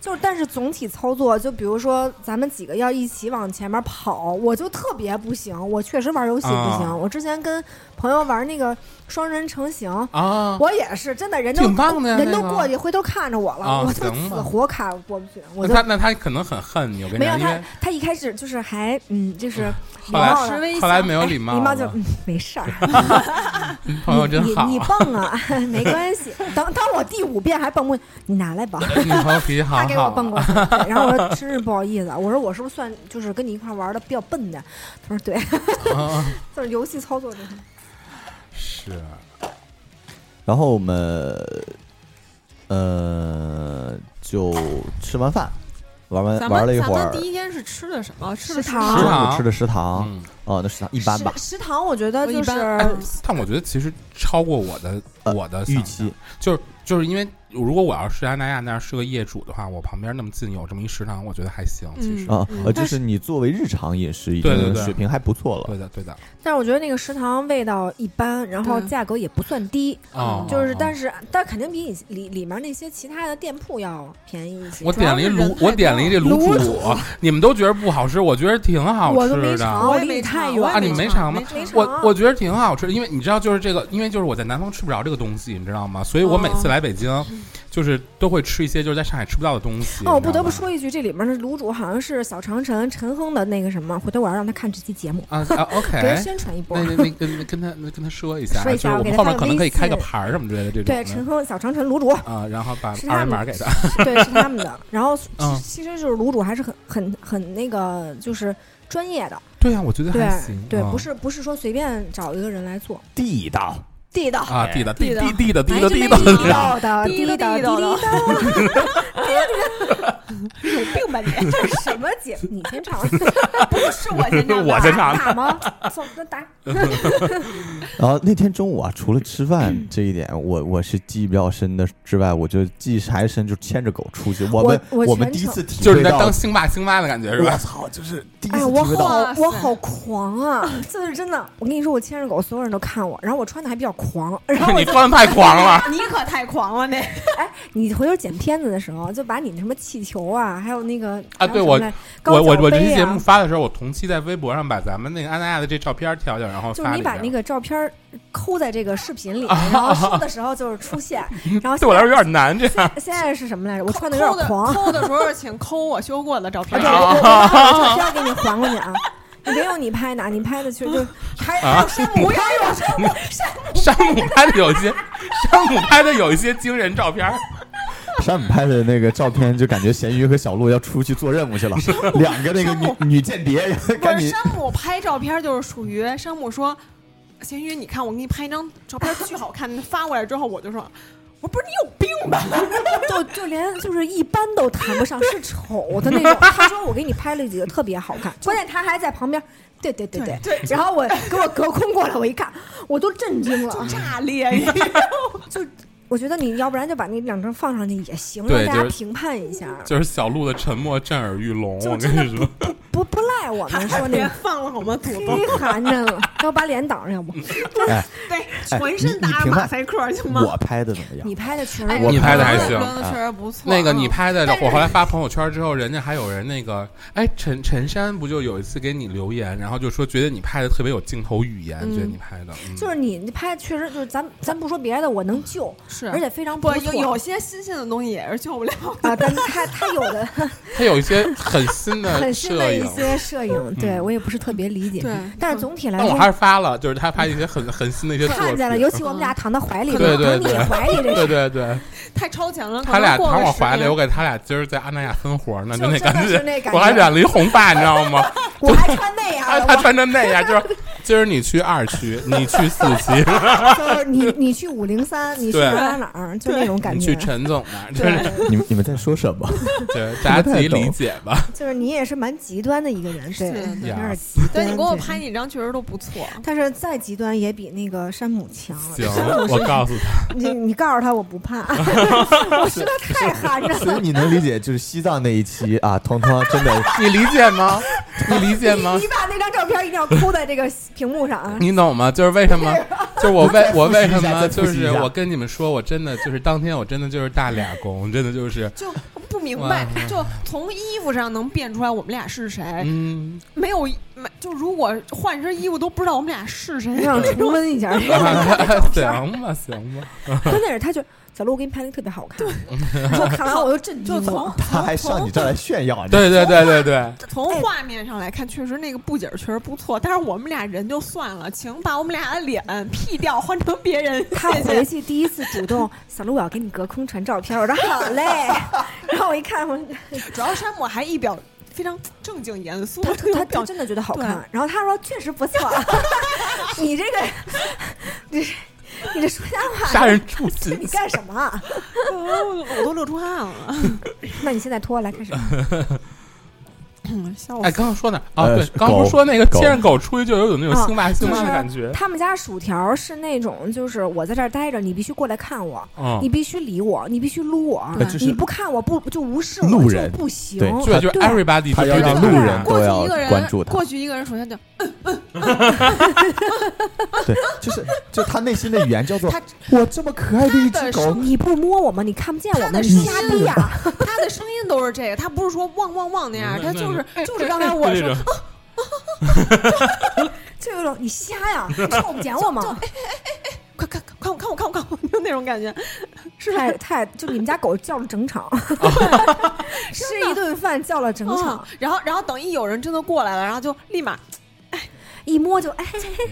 就是，但是总体操作，就比如说咱们几个要一起往前面跑，我就特别不行。我确实玩游戏不行。啊我之前跟朋友玩那个双人成行，啊，我也是真的，人都挺棒的呀人都过去回头看着我了，啊我就死活卡过不去。我就那他那他可能很恨你，我跟你讲，没有他，他一开始就是还嗯，就是后来后来没有礼貌了，礼貌就嗯没事儿。朋友真好你你，蹦啊，没关系。等当我第五遍还蹦不，你拿来吧。你朋友脾气好他给我好蹦过去，然后我说真是不好意思啊，我说我是不是算就是跟你一块玩的比较笨的？他说对，啊，就是游戏操作这块。是然后我们呃就吃完饭，玩完玩了一会儿。们咱们，第一天是吃的什么？吃的食堂。中食堂。午吃的食堂，嗯，哦，那食堂一般吧，食食堂我觉得就一般是但我觉得其实超过我的呃我的预期，就是就是因为如果我要是安那亚那样是个业主的话，我旁边那么近有这么一食堂，我觉得还行。其实，啊，就是你作为日常饮食已对对对经水平还不错了。对的对的。但是我觉得那个食堂味道一般，然后价格也不算低，哦，就是哦但是但肯定比你里里面那些其他的店铺要便宜一些。我点了一卤，我点了一这多卤卤煮，你们都觉得不好吃，我觉得挺好我都没吃的。尝离你我也没尝我也太远啊你没尝吗没我尝我觉得挺好吃，因为你知道，就是这个，因为就是我在南方吃不着这个东西，你知道吗？所以我每次哦来北京，就是都会吃一些就是在上海吃不到的东西。哦，我不得不说一句，这里面的卤煮好像是小长城陈亨的那个什么，回头我要让他看这期节目，啊 啊给人，OK，宣传一波那。那那跟跟他跟他说一下，说一下就是我后面可能可以开个牌儿什么之类的这种对，陈亨小长城卤煮，啊，然后把二维码给他。对，是他们的。然后嗯其实就是卤煮还是很很很那个，就是专业的，对啊，我觉得对还行。对，嗯不是不是说随便找一个人来做，地道，地道。啊，地道地地道地地道地哎这没的地道地地道，地道地道，地道的地道，有病吧你？这是什么节目？你先唱，不是我先唱的，我先唱打吗？走那打。然后那天中午啊，除了吃饭这一点，我我是记忆比较深的之外，我就记忆还深，就牵着狗出去。我们我我们第一次体就是在当星爸星妈的感觉是吧？我操，就是第一哎，我次体会到，好哇塞我好狂啊！这是真的，我跟你说，我牵着狗，所有人都看我，然后我穿的还比较狂，然后你就穿的太狂了。你可太狂了那。哎你回头剪片子的时候，就把你那什么气球啊，还有那个啊对我我我我这期节目发的时候，我同期在微博上把咱们那个安那亚的这照片调调，然后就是你。把那个照片抠在这个视频里，啊然后说的时候就是出现，然后对我来说有点难，这样。现在是什么来着？我穿的有点狂，抠的时候请抠我修过的照啊片对，。我我我把照片给你还过去啊。你别用你拍的，啊你拍的其实就 还还有山姆拍的，山姆拍的有一些，山姆拍的有一些惊人照片。山姆拍的那个照片，就感觉咸鱼和小鹿要出去做任务去了，两个那个女女间谍，不赶紧是山姆拍照片就是属于山姆说，咸鱼，你看我给你拍一张照片巨好看，发过来之后我就说，我不是你有病吧？就就连就是一般都谈不上，是丑的那种。他说我给你拍了几个特别好看，关键他还在旁边。对对对对对然后我给我隔空过来，我一看，我都震惊了。炸裂！我觉得你要不然就把那两张放上去也行，让大家评判一下。就是小鹿的沉默震耳欲聋，我跟你说，不不赖我们说那 放了好吗？土豆，忒寒碜了，要不把脸挡上，要不 哎，对，哎浑身打马赛克行吗？我拍的怎么样？你拍的确哎实我你拍的还我行确实不错。那个你嗯拍的我后来发朋友圈之后，人家还有人那个，哎，陈陈山不就有一次给你留言，然后就说觉得你拍的特别有镜头语言，嗯觉得你拍的，嗯就是你拍的确实就是咱咱不说别的，我能救，是而且非常不错有有些新鲜的东西也是救不了。啊，但他他有的 他有一些很新的 很新摄影。的一些摄影，对我也不是特别理解。对但是总体来说但我还是发了，就是他拍一些很很新的一些。看见了，尤其我们俩躺到怀里，对对对怀里这对。对对，太超前了，他俩躺我怀里，我给他俩今儿在阿那亚分活呢，就那感觉我还觉染了一红发，你知道吗？我还穿那样他穿成那样，就是今儿你去二区，你去四区，我 就是你你去五零三，你去对哪儿哪儿，就那种感觉你去。陈总那儿，就是对，你们你们在说什么？就是 大家自己理解吧。就是你也是蛮极端的一个人，对，是有点极端。对你给我对拍几张确实都不错。但是再极端也比那个山姆强。行，我告诉他，你你告诉他我不怕，我实在太寒碜了。所以你能理解，就是西藏那一期啊，彤彤真的你理解吗？你理解吗你？你把那张照片一定要抠在这个屏幕上啊！你懂吗？就是为什么？就是我为我为什么？就是我跟你们说，我真的就是当天我真的就是大俩工，真的就是，就不明白，就从衣服上能辨出来我们俩是谁，嗯，没有没就如果换身衣服都不知道我们俩是谁我。想重温一下。行吧，行吧，关键是他就小鹿，我给你拍的特别好看。我 看完我就震惊了。他还上你这儿来炫耀，对对对对对，从画面上来看，确实那个布景确实不错，但是我们俩人就算了，请把我们俩的脸 P 掉，换成别人。他回去第一次主动，小鹿我要给你隔空传照片，我说好嘞。然后我一看，我主要山姆还一表非常正经严肃，他他他真的觉得好看。然后他说确实不错，你这个，你 你这说瞎话，杀人处心 你。干什么啊？我都乐出汗了，那你现在脱来开始。笑哎，刚刚说哪啊？呃对，刚刚不是说那个牵着狗出去就有种那种啊星爸星妈就是的感觉。他们家薯条是那种，就是我在这儿待着，你必须过来看我，嗯你，必须理我，你必须撸我，你不看我不就无视我就路人不行。对对，就是 everybody 他要让对路人过都要去一个人关注他过去一个人首先就对，就是就他内心的语言叫做他我这么可爱的一只狗你不摸我吗，你看不见我吗，你瞎逼呀！他的声音都是这个，他不是说汪汪汪那样，他就是就是刚才我这说种就有种你瞎呀，你瞅不见我吗？快看看我看我看我看我，就那种感觉，是吧？太太，就你们家狗叫了整场，吃一顿饭叫了整嗯场，，然后然后等一有人真的过来了，然后就立马一摸就哎，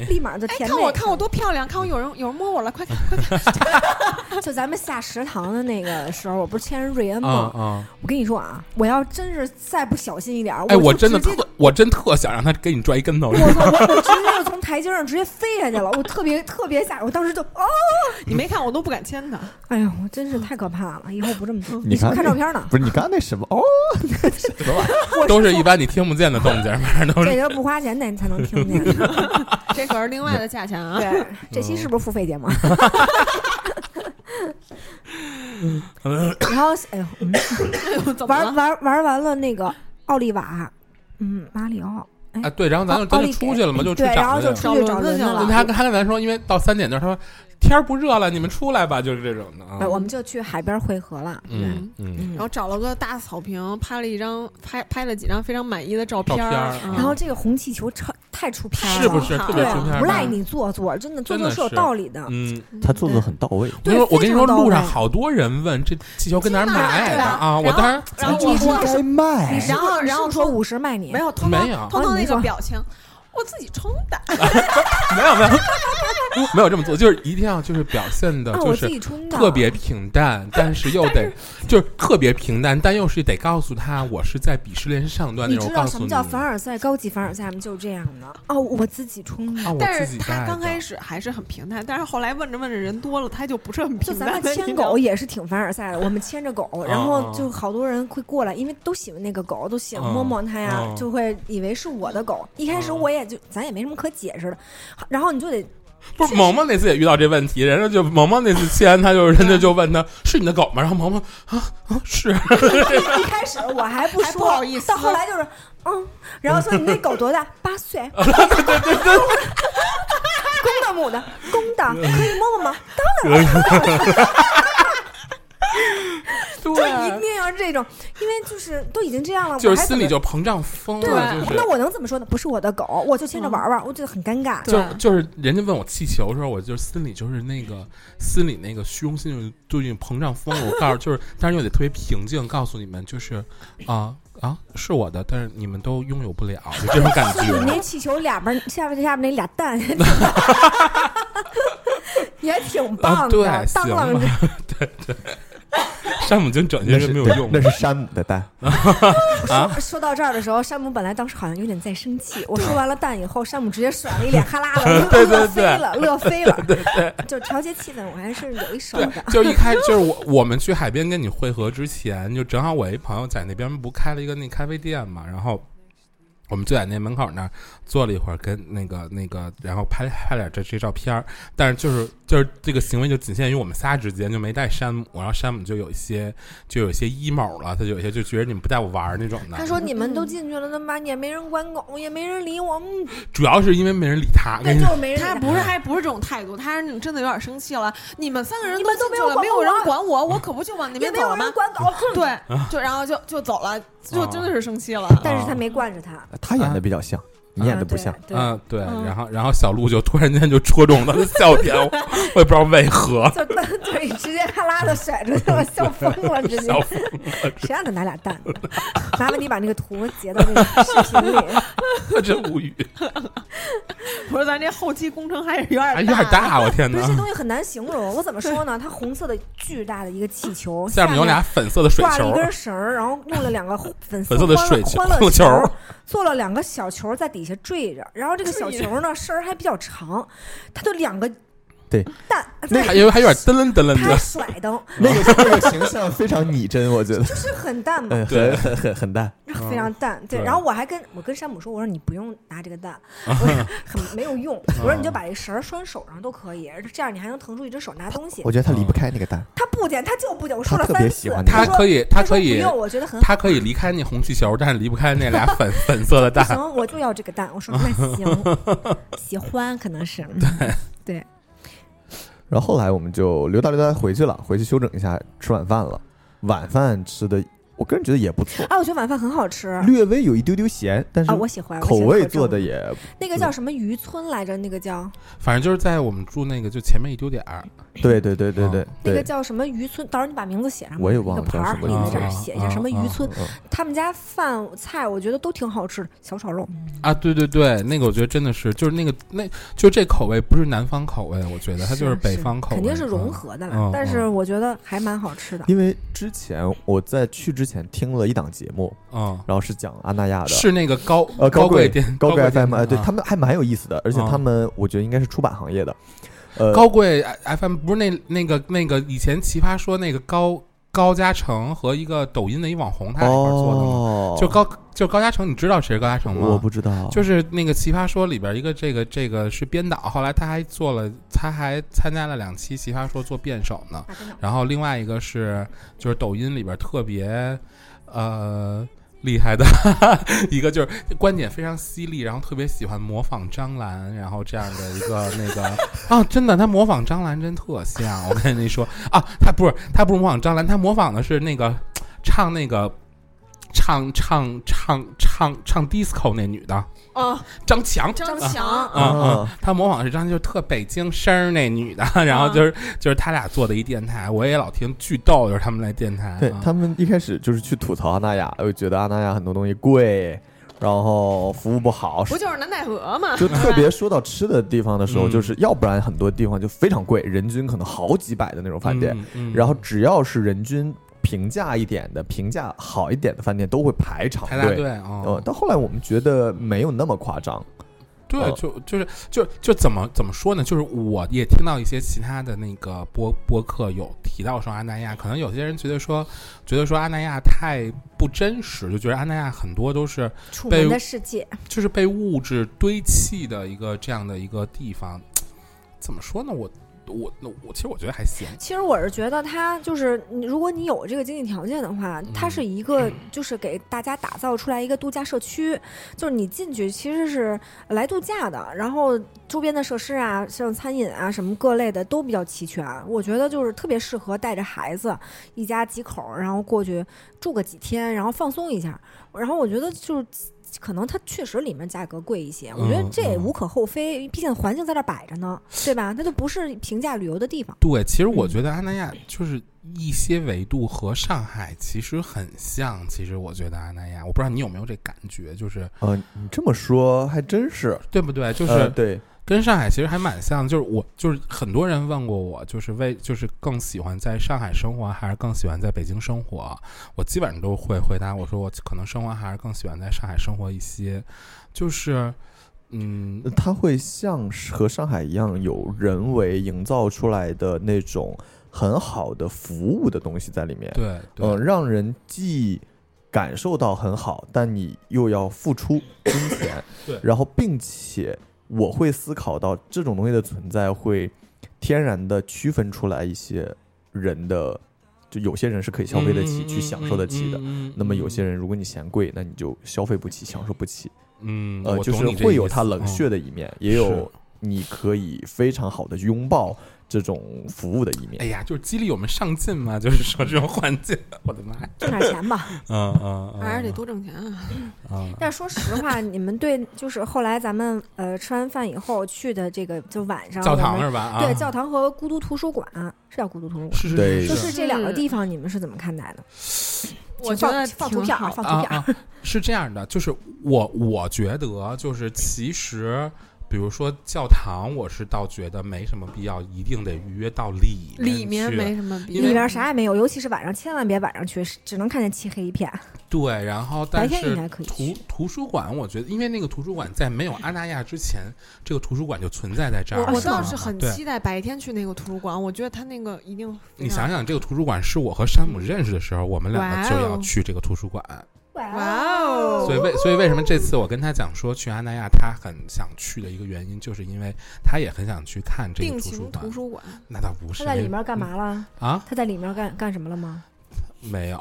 立马就哎甜哎。看我看我多漂亮，看我有人有人摸我了，快看快看！就咱们下食堂的那个时候，我不是牵着瑞恩嗯吗？嗯，我跟你说啊，我要真是再不小心一点儿，哎，我真的特，我真特想让他给你拽一跟头。我操！我我直接就从台阶上直接飞下去了，我特别特别吓人，我当时就哦，你没看我都不敢牵他，哎呀，我真是太可怕了，以后不这么做。你看看照片呢，不是你刚刚那什么哦，什么玩意儿？都是一般你听不见的动静，反正都是。这个不花钱的你才能听见。这可是另外的价钱啊！对，这期是不是付费节目？然后，哎呦，玩？玩玩完了那个奥利瓦，嗯，马里奥，哎，对，然后咱就真出去了嘛，就出去找找轮子去了。他他跟咱说，因为到三点那，他说天儿不热了，你们出来吧，就是这种的啊。哎，。我们就去海边汇合了。嗯然后找了个大草坪，拍了一张拍拍了几张非常满意的照片照片儿儿，嗯。然后这个红气球超太出片儿了，是不是？特别对？不赖你做作，真的做作是有道理的。嗯，他做的很到位。我跟你说，路上好多人问这气球跟哪儿买的啊？我当时然后我说该卖。然后然后说五十卖你？没？有通通没有。通通那个表情，我自己冲的，没有没有 没有这么做，就是一定要就是表现的啊，我自就是己冲的，特别平淡，但是又得就是特别平淡，但又是得告诉他我是在鄙视链上端那种，你知道告诉你什么叫凡尔赛高级凡尔赛吗？就是这样的哦，我自己冲的。但是他刚开始还是很平淡，但是后来问着问着人多了，他就不是很平就咱们。牵狗也是挺凡尔赛的，我们牵着狗，然后就好多人会过来，因为都喜欢那个狗，都喜欢摸摸它呀，嗯就会以为是我的狗。一开始嗯我也就咱也没什么可解释的，然后你就得不是萌萌那次也遇到这问题，人家就萌萌那次签他就人家就问他是你的狗吗？然后萌萌啊啊是，一开始我还不还说，不好意思到后来就是嗯，然后说你那狗多大？八岁。公的母的，公的 可以摸摸吗？当然了，就一对，这种，因为就是都已经这样了，就是心里就膨胀疯对了，就是那我能怎么说呢？不是我的狗，我就牵着玩玩，我觉得很尴尬。就就是人家问我气球的时候，我就心里就是那个心里那个虚荣心就就已经膨胀疯了。我告诉就是，但是又得特别平静，告诉你们就是啊啊是我的，但是你们都拥有不了，就这种感觉 你那。气球俩边下边下边那俩蛋，也挺棒啊，的，对，当行啷着。对对。山姆精整些那是是没有用的那是山姆的蛋，啊！说到这儿的时候，山姆本来当时好像有点在生气。我说完了蛋以后，山姆直接甩了一脸哈喇子，对对乐飞了，乐飞了。对对，就调节气氛，我还是有一手的，。就一开就是我我们去海边跟你会合之前，就正好我一朋友在那边不开了一个那咖啡店嘛，然后我们就在那门口那儿坐了一会儿，跟那个那个，然后拍拍点这这照片儿，但是就是就是这个行为就仅限于我们仨之间，就没带山姆，然后山姆就有一些就有一些 emo 了，他就有些就觉得你们不带我玩儿那种的。他说：“你们都进去了，他妈也没人管狗，也没人理我。嗯，主要是因为没人理他，就是没人理他不是还不是这种态度，他是那种真的有点生气了。你们三个人你们都没有进去了，没有管我人管我，我可不就往那也没有边走了吗人？管狗。对，就然后就就走了，就真的是生气了。但是他没惯着他，他演的比较像，你演的不像。嗯，对，嗯然后然后小鹿就突然间就戳中了他的笑点，我我也不知道为何，就对，直接哈喇子甩出去了，笑疯了，直接笑疯了，谁让他拿俩蛋？麻烦你把那个图截到那个视频里。真无语，我说咱这后期工程还是有点哎，有点大，我天哪！这东西很难形容，我怎么说呢？它红色的巨大的一个气球，下面有俩粉色的水球挂了一，根绳儿，然后弄了两个粉粉色的水球欢乐球球，做了两个小球在底下坠着，然后这个小球呢身儿还比较长，它的两个蛋，那还有还有点噔噔噔噔他还的，甩灯，那个那个形象非常拟真，我觉得，就是很淡嘛，很很很很淡。非常淡。对，然后我还跟我跟山姆说，我说你不用拿这个蛋，我说 很没有用，我说你就把这绳拴手上都可以，这样你还能腾出一只手拿东西我。觉得他离不开那个蛋，他不捡，他就不捡，我说了他特别三次喜欢，他说可以他可以不用，我觉得很好。他可以离开那红气球，但是离不开那俩粉粉色的蛋。行，我就要这个蛋。我说那行，喜欢可能是对对然后后来我们就溜达溜达回去了，回去休整一下，吃晚饭了。晚饭吃的，我个人觉得也不错，啊，我觉得晚饭很好吃略微有一丢丢咸，但是啊，我喜欢口味做的也也那个叫什么渔村来着？那个叫反正就是在我们住那个就前面一丢点儿，对对对对对那个，叫什么渔村？到时候你把名字写上，我也忘了那个牌儿，你在这儿名字写一下什么渔村。嗯他们家饭菜我觉得都挺好吃的，小炒肉。啊，对对对，那个我觉得真的是，就是那个那就这口味不是南方口味，我觉得它就是北方口味，肯定是融嗯合的了。嗯但是我觉得还蛮好吃的。因为之前我在去之前听了一档节目，嗯，然后是讲阿那亚的，是那个高呃高贵高贵贵 FM，哎，对他们还蛮有意思的，而且啊。他们我觉得应该是出版行业的，呃，高贵 FM 不是那那个那个以前奇葩说那个高高嘉诚和一个抖音的一网红他俩一块做的吗？哦，就高就高嘉诚，你知道谁是高嘉诚吗？我不知道，就是那个《奇葩说》里边一个这个这个是编导，后来他还做了，他还参加了两期《奇葩说》做辩手呢。然后另外一个是就是抖音里边特别呃厉害的 一个，就是观点非常犀利，然后特别喜欢模仿张兰，然后这样的一个那个 啊，真的他模仿张兰真特像。我跟你说啊，他不是他不是模仿张兰，他模仿的是那个 唱那个。唱唱唱唱唱 disco 那女的哦，张强，张张强，啊啊啊！他模仿的是张，就是特北京声儿那女的，然后就是就是他俩做的一电台，我也老听巨逗，就是他们来电台。啊对他们一开始就是去吐槽阿那亚，我觉得阿那亚很多东西贵，然后服务不好，不就是南戴河吗？就特别说到吃的地方的时候，嗯就是要不然很多地方就非常贵，人均可能好几百的那种饭店，嗯，嗯然后只要是人均平价一点的、评价好一点的饭店，都会排长队。排大队呃啊，，到后来我们觉得没有那么夸张，对，哦就就是就就怎么怎么说呢？就是我也听到一些其他的那个播播客有提到说阿那亚，可能有些人觉得说觉得说阿那亚太不真实，就觉得阿那亚很多都是楚被门的世界，就是被物质堆砌的一个这样的一个地方。怎么说呢？我我那我其实我觉得还行。其实我是觉得它就是，你如果你有这个经济条件的话，它是一个就是给大家打造出来一个度假社区，就是你进去其实是来度假的，然后周边的设施啊，像餐饮啊什么各类的都比较齐全。我觉得就是特别适合带着孩子一家几口，然后过去住个几天，然后放松一下。然后我觉得就是。可能它确实里面价格贵一些，我觉得这也无可厚非，毕竟环境在这儿摆着呢，对吧？它就不是平价旅游的地方。对，其实我嗯觉得阿那亚就是一些维度和上海其实很像。其实我觉得阿那亚，我不知道你有没有这感觉，就是呃，你这么说还真是，对不对？就是、呃对，跟上海其实还蛮像，就是我就是很多人问过我，就是为就是更喜欢在上海生活，还是更喜欢在北京生活？我基本上都会回答我说，我可能生活还是更喜欢在上海生活一些，就是嗯，它会像是和上海一样有人为营造出来的那种很好的服务的东西在里面，对对、嗯、让人既感受到很好，但你又要付出金钱，对然后并且我会思考到这种东西的存在会天然的区分出来一些人的，就有些人是可以消费得起、嗯去享受得起的。那么有些人，如果你嫌贵，那你就消费不起、享受不起。嗯，呃，就是会有它冷嗯血的一面，也有你可以非常好的拥抱这种服务的一面哎。呀，就是激励我们上进嘛，就是说这种环境，我的妈呀，挣点钱吧。嗯嗯，还是得多挣钱啊！嗯，但说实话，你们对就是后来咱们呃吃完饭以后去的这个就晚上教堂是吧？啊，对教堂和孤独图书馆是叫孤独图书馆，是是对就是是这两个地方，你们是怎么看待的？我觉得放图片啊，放图片。啊啊，是这样的，就是我我觉得就是其实比如说教堂，我是倒觉得没什么必要，一定得预约到里里面去没什么必要里要。边啥也没有，尤其是晚上，千万别晚上去，只能看见漆黑一片。对，然后白但是天应该可以图去。图书馆，我觉得因为那个图书馆在没有阿那亚之前，这个图书馆就存在在这儿。我倒是很期待白天去那个图书馆，我觉得他那个一定你想想，这个图书馆是我和山姆认识的时候，我们两个就要去这个图书馆。哇哦所以为所以为什么这次我跟他讲说去阿那亚，他很想去的一个原因，就是因为他也很想去看这个图书馆图。书馆，那倒不是，他在里面干嘛了？啊？他在里面干干什么了吗？没有，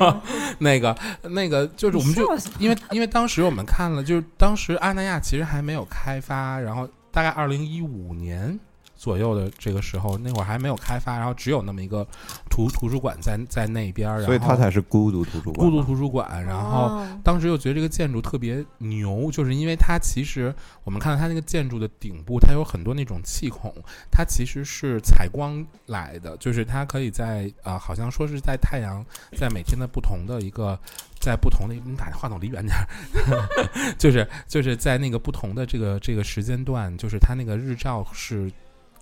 那个那个就是我们就因为因为当时我们看了，就是当时阿那亚其实还没有开发，然后大概二零一五年左右的这个时候，那会儿还没有开发，然后只有那么一个图图书馆在在那边儿，然后所以它才是孤独图书馆。孤独图书馆，然后。哦当时又觉得这个建筑特别牛，就是因为它其实我们看到它那个建筑的顶部，它有很多那种气孔，它其实是采光来的，就是它可以在啊、好像说是在太阳在每天的不同的一个。在不同的，你把话筒离远点儿，就是就是在那个不同的这个这个时间段，就是它那个日照是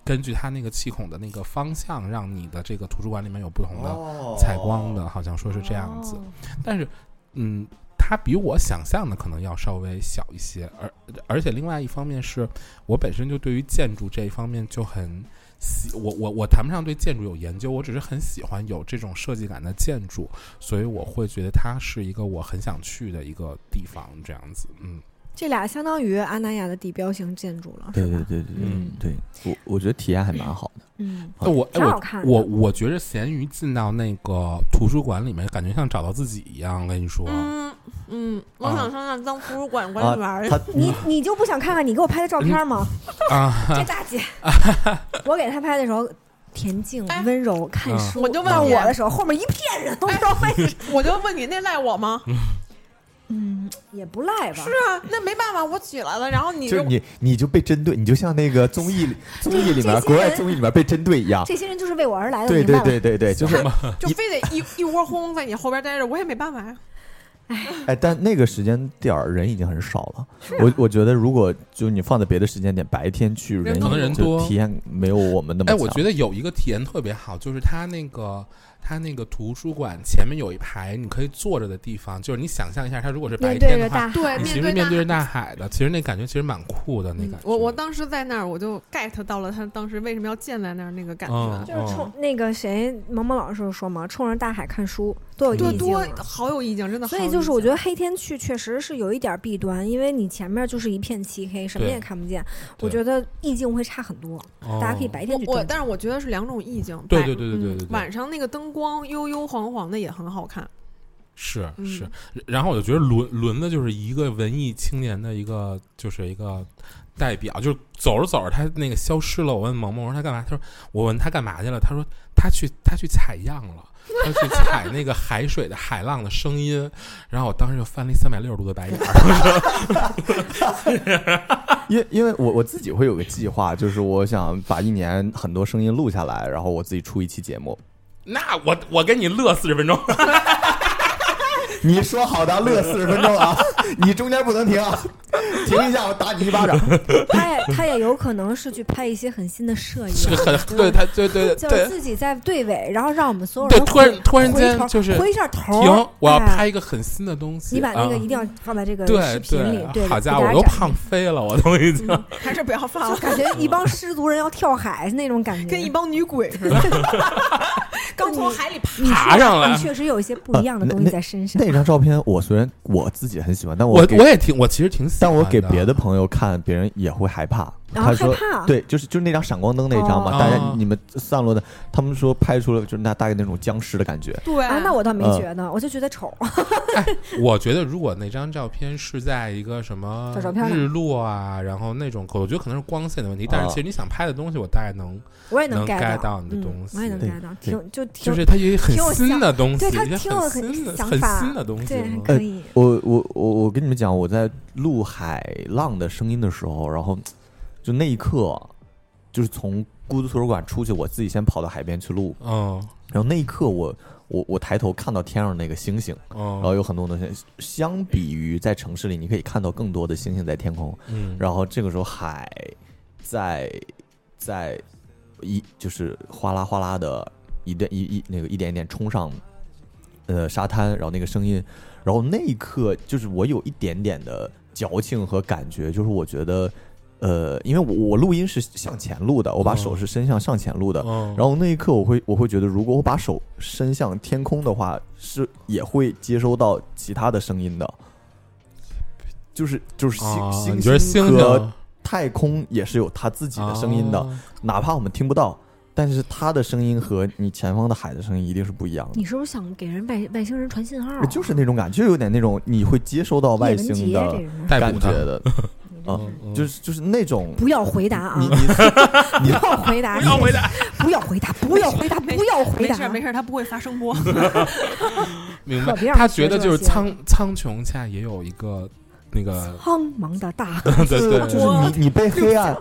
根据它那个气孔的那个方向，让你的这个图书馆里面有不同的哦采光的，好像说是这样子。哦但是，嗯，它比我想象的可能要稍微小一些，而而且另外一方面是我本身就对于建筑这一方面就很喜，我我我谈不上对建筑有研究，我只是很喜欢有这种设计感的建筑，所以我会觉得它是一个我很想去的一个地方，这样子，嗯，这俩相当于阿那亚的地标性建筑了，对？对对对对嗯对，我我觉得体验还蛮好的。嗯，哎我挺好看的我我觉得咸鱼进到那个图书馆里面，感觉像找到自己一样，我跟你说，嗯嗯，我啊想上那当图书馆管理员你你就不想看看你给我拍的照片吗？啊，这大姐，我给她拍的时候。恬静哎温柔，看嗯书。我就问我的时候，后面一片人，都不知道为什么。我就问你，那赖我吗？嗯，也不赖吧。是啊，那没办法，我起来了，然后你就是你你就被针对，你就像那个综艺里 综艺里面国外综艺里面被针对一样。这些人就是为我而来的，对对对对对，就是 就非得一一窝蜂在你后边待着，我也没办法呀。哎，但那个时间点儿人已经很少了。啊我我觉得如果就你放在别的时间点，白天去人可能人多体验没有我们那么哎，我觉得有一个体验特别好，就是他那个它那个图书馆前面有一排你可以坐着的地方，就是你想象一下，它如果是白天的话，着大海，对你其实面对着大海的，其实那感觉其实蛮酷的，那感觉。我我当时在那儿，我就 get 到了他当时为什么要建在那儿那个感嗯觉。就是冲那个谁，萌萌老师说嘛，冲着大海看书对，意境多啊。好有意境，真的。所以就是我觉得黑天去确实是有一点弊端，因为你前面就是一片漆黑，什么也看不见。我觉得意境会差很多，哦大家可以白天去我但是我觉得是两种意境。白对对对对对对晚上那个灯光幽幽黄黄的也很好看。是嗯是，然后我就觉得轮轮子就是一个文艺青年的一个就是一个代表，就是走着走着他那个消失了。我问萌萌，我说他干嘛？他说我问他干嘛去了？他说他去他去采样了。他去采那个海水的海浪的声音，然后我当时就翻了一三百六十度的白眼儿。因因为我我自己会有个计划，就是我想把一年很多声音录下来，然后我自己出一期节目。那我我给你乐四十分钟。你说好的，乐四十分钟啊，你中间不能停啊，停一下我打你一巴掌。他也他也有可能是去拍一些很新的摄影，是很对。对他对对就是对。自己在队尾，然后让我们所有对，人突然回突然间就是回一下头，停，我要哎拍一个很新的东西。你把那个啊一定要放在这个视频里，对，好家伙，我都胖飞了，我都已经。还是不要放了，感觉一帮失足人要跳海那种感觉，跟一帮女鬼似的，刚从海里爬。爬上来确实有一些不一样的东西在身上。那张照片我虽然我自己很喜欢，但我我也挺，我其实挺喜欢但我给别的的朋友看，别人也会害怕。然后他说害怕对，就是就是那张闪光灯那张嘛，哦大家哦你们散落的，他们说拍出了就是那大概那种僵尸的感觉。对啊，那我倒没嗯觉得，我就觉得丑。我觉得如果那张照片是在一个什么日落啊，然后那种，我觉得可能是光线的问题。但是啊其实你想拍的东西，我大概能，我也能 get 到到你的嗯东西我也能对 get 到，挺就挺就是它有一个很新的东西，对它挺有很新的、很新的东西。对，还嗯可以。我我我我跟你们讲，我在录海浪的声音的时候，然后就那一刻，就是从孤独图书馆出去，我自己先跑到海边去录，嗯，然后那一刻我我我抬头看到天上那个星星，然后哦，有很多东西。相比于在城市里，你可以看到更多的星星在天空，嗯，然后这个时候海在在一就是哗啦哗啦的一点一一那个一点一点冲上呃沙滩，然后那个声音，然后那一刻就是我有一点点的矫情和感觉，就是我觉得呃，因为我我录音是向前录的，我把手是伸向上前录的，哦，然后那一刻我会我会觉得，如果我把手伸向天空的话，是也会接收到其他的声音的。就是就是星、啊，星和太空也是有它自己的声音的，啊。哪怕我们听不到，但是它的声音和你前方的海的声音一定是不一样的。你是不是想给人外外星人传信号啊？就是那种感觉，就有点那种你会接收到外星的，感觉的，啊就是就是那种不要回答啊！你 你不要回答，不要回答，不要回答，不要回答，不要回答没事。儿没事儿，他不会发声波。明白他觉得就是苍苍穹下也有一个那个，苍茫的大 对对就是，你你被黑暗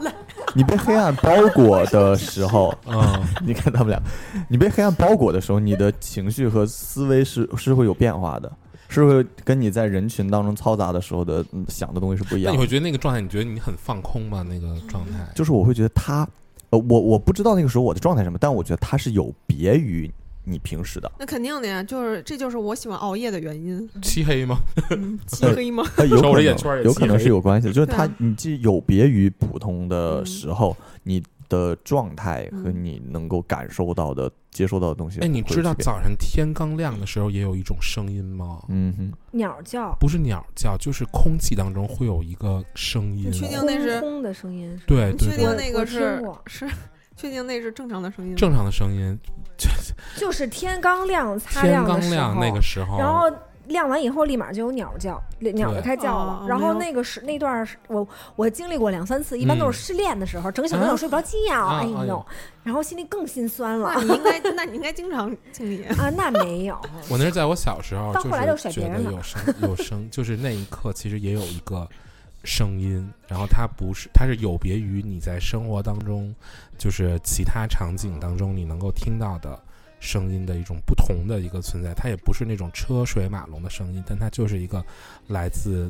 你被黑暗包裹的时候，嗯，你看他们俩，你被黑暗包裹的时候，你的情绪和思维是是会有变化的，是不是跟你在人群当中嘈杂的时候的、嗯想的东西是不一样的。那你会觉得那个状态，你觉得你很放空吗？那个状态，就是我会觉得他，呃，我我不知道那个时候我的状态什么，但我觉得他是有别于你平时的，那肯定的呀，就是这就是我喜欢熬夜的原因。漆黑吗？嗯，漆黑吗？呃有可能 手里眼圈也有可能是有关系的，就是他你既有别于普通的嗯时候，你的状态和嗯你能够感受到的、接收到的东西，哎，你知道早早上天刚亮的时候也有一种声音吗？嗯哼，鸟叫，不是鸟叫，就是空气当中会有一个声音你。确定那是轰轰的声音是？对你确定那个是是？确定那是正常的声音？正常的声音，就是天刚亮，擦天亮的时候，刚亮那个时候，然后亮完以后立马就有鸟叫，鸟就开叫了哦。然后那个是那段我我经历过两三次，一般都是失恋的时候，整宿整宿睡不着觉，哎呦呦，然后心里更心酸了那你应该，那你应该经常经历。啊。那没有，我那是在我小时候，到后来就觉得甩别人了有声有声，就是那一刻其实也有一个声音，然后它不是，它是有别于你在生活当中，就是其他场景当中你能够听到的声音的一种不同的一个存在，它也不是那种车水马龙的声音，但它就是一个来自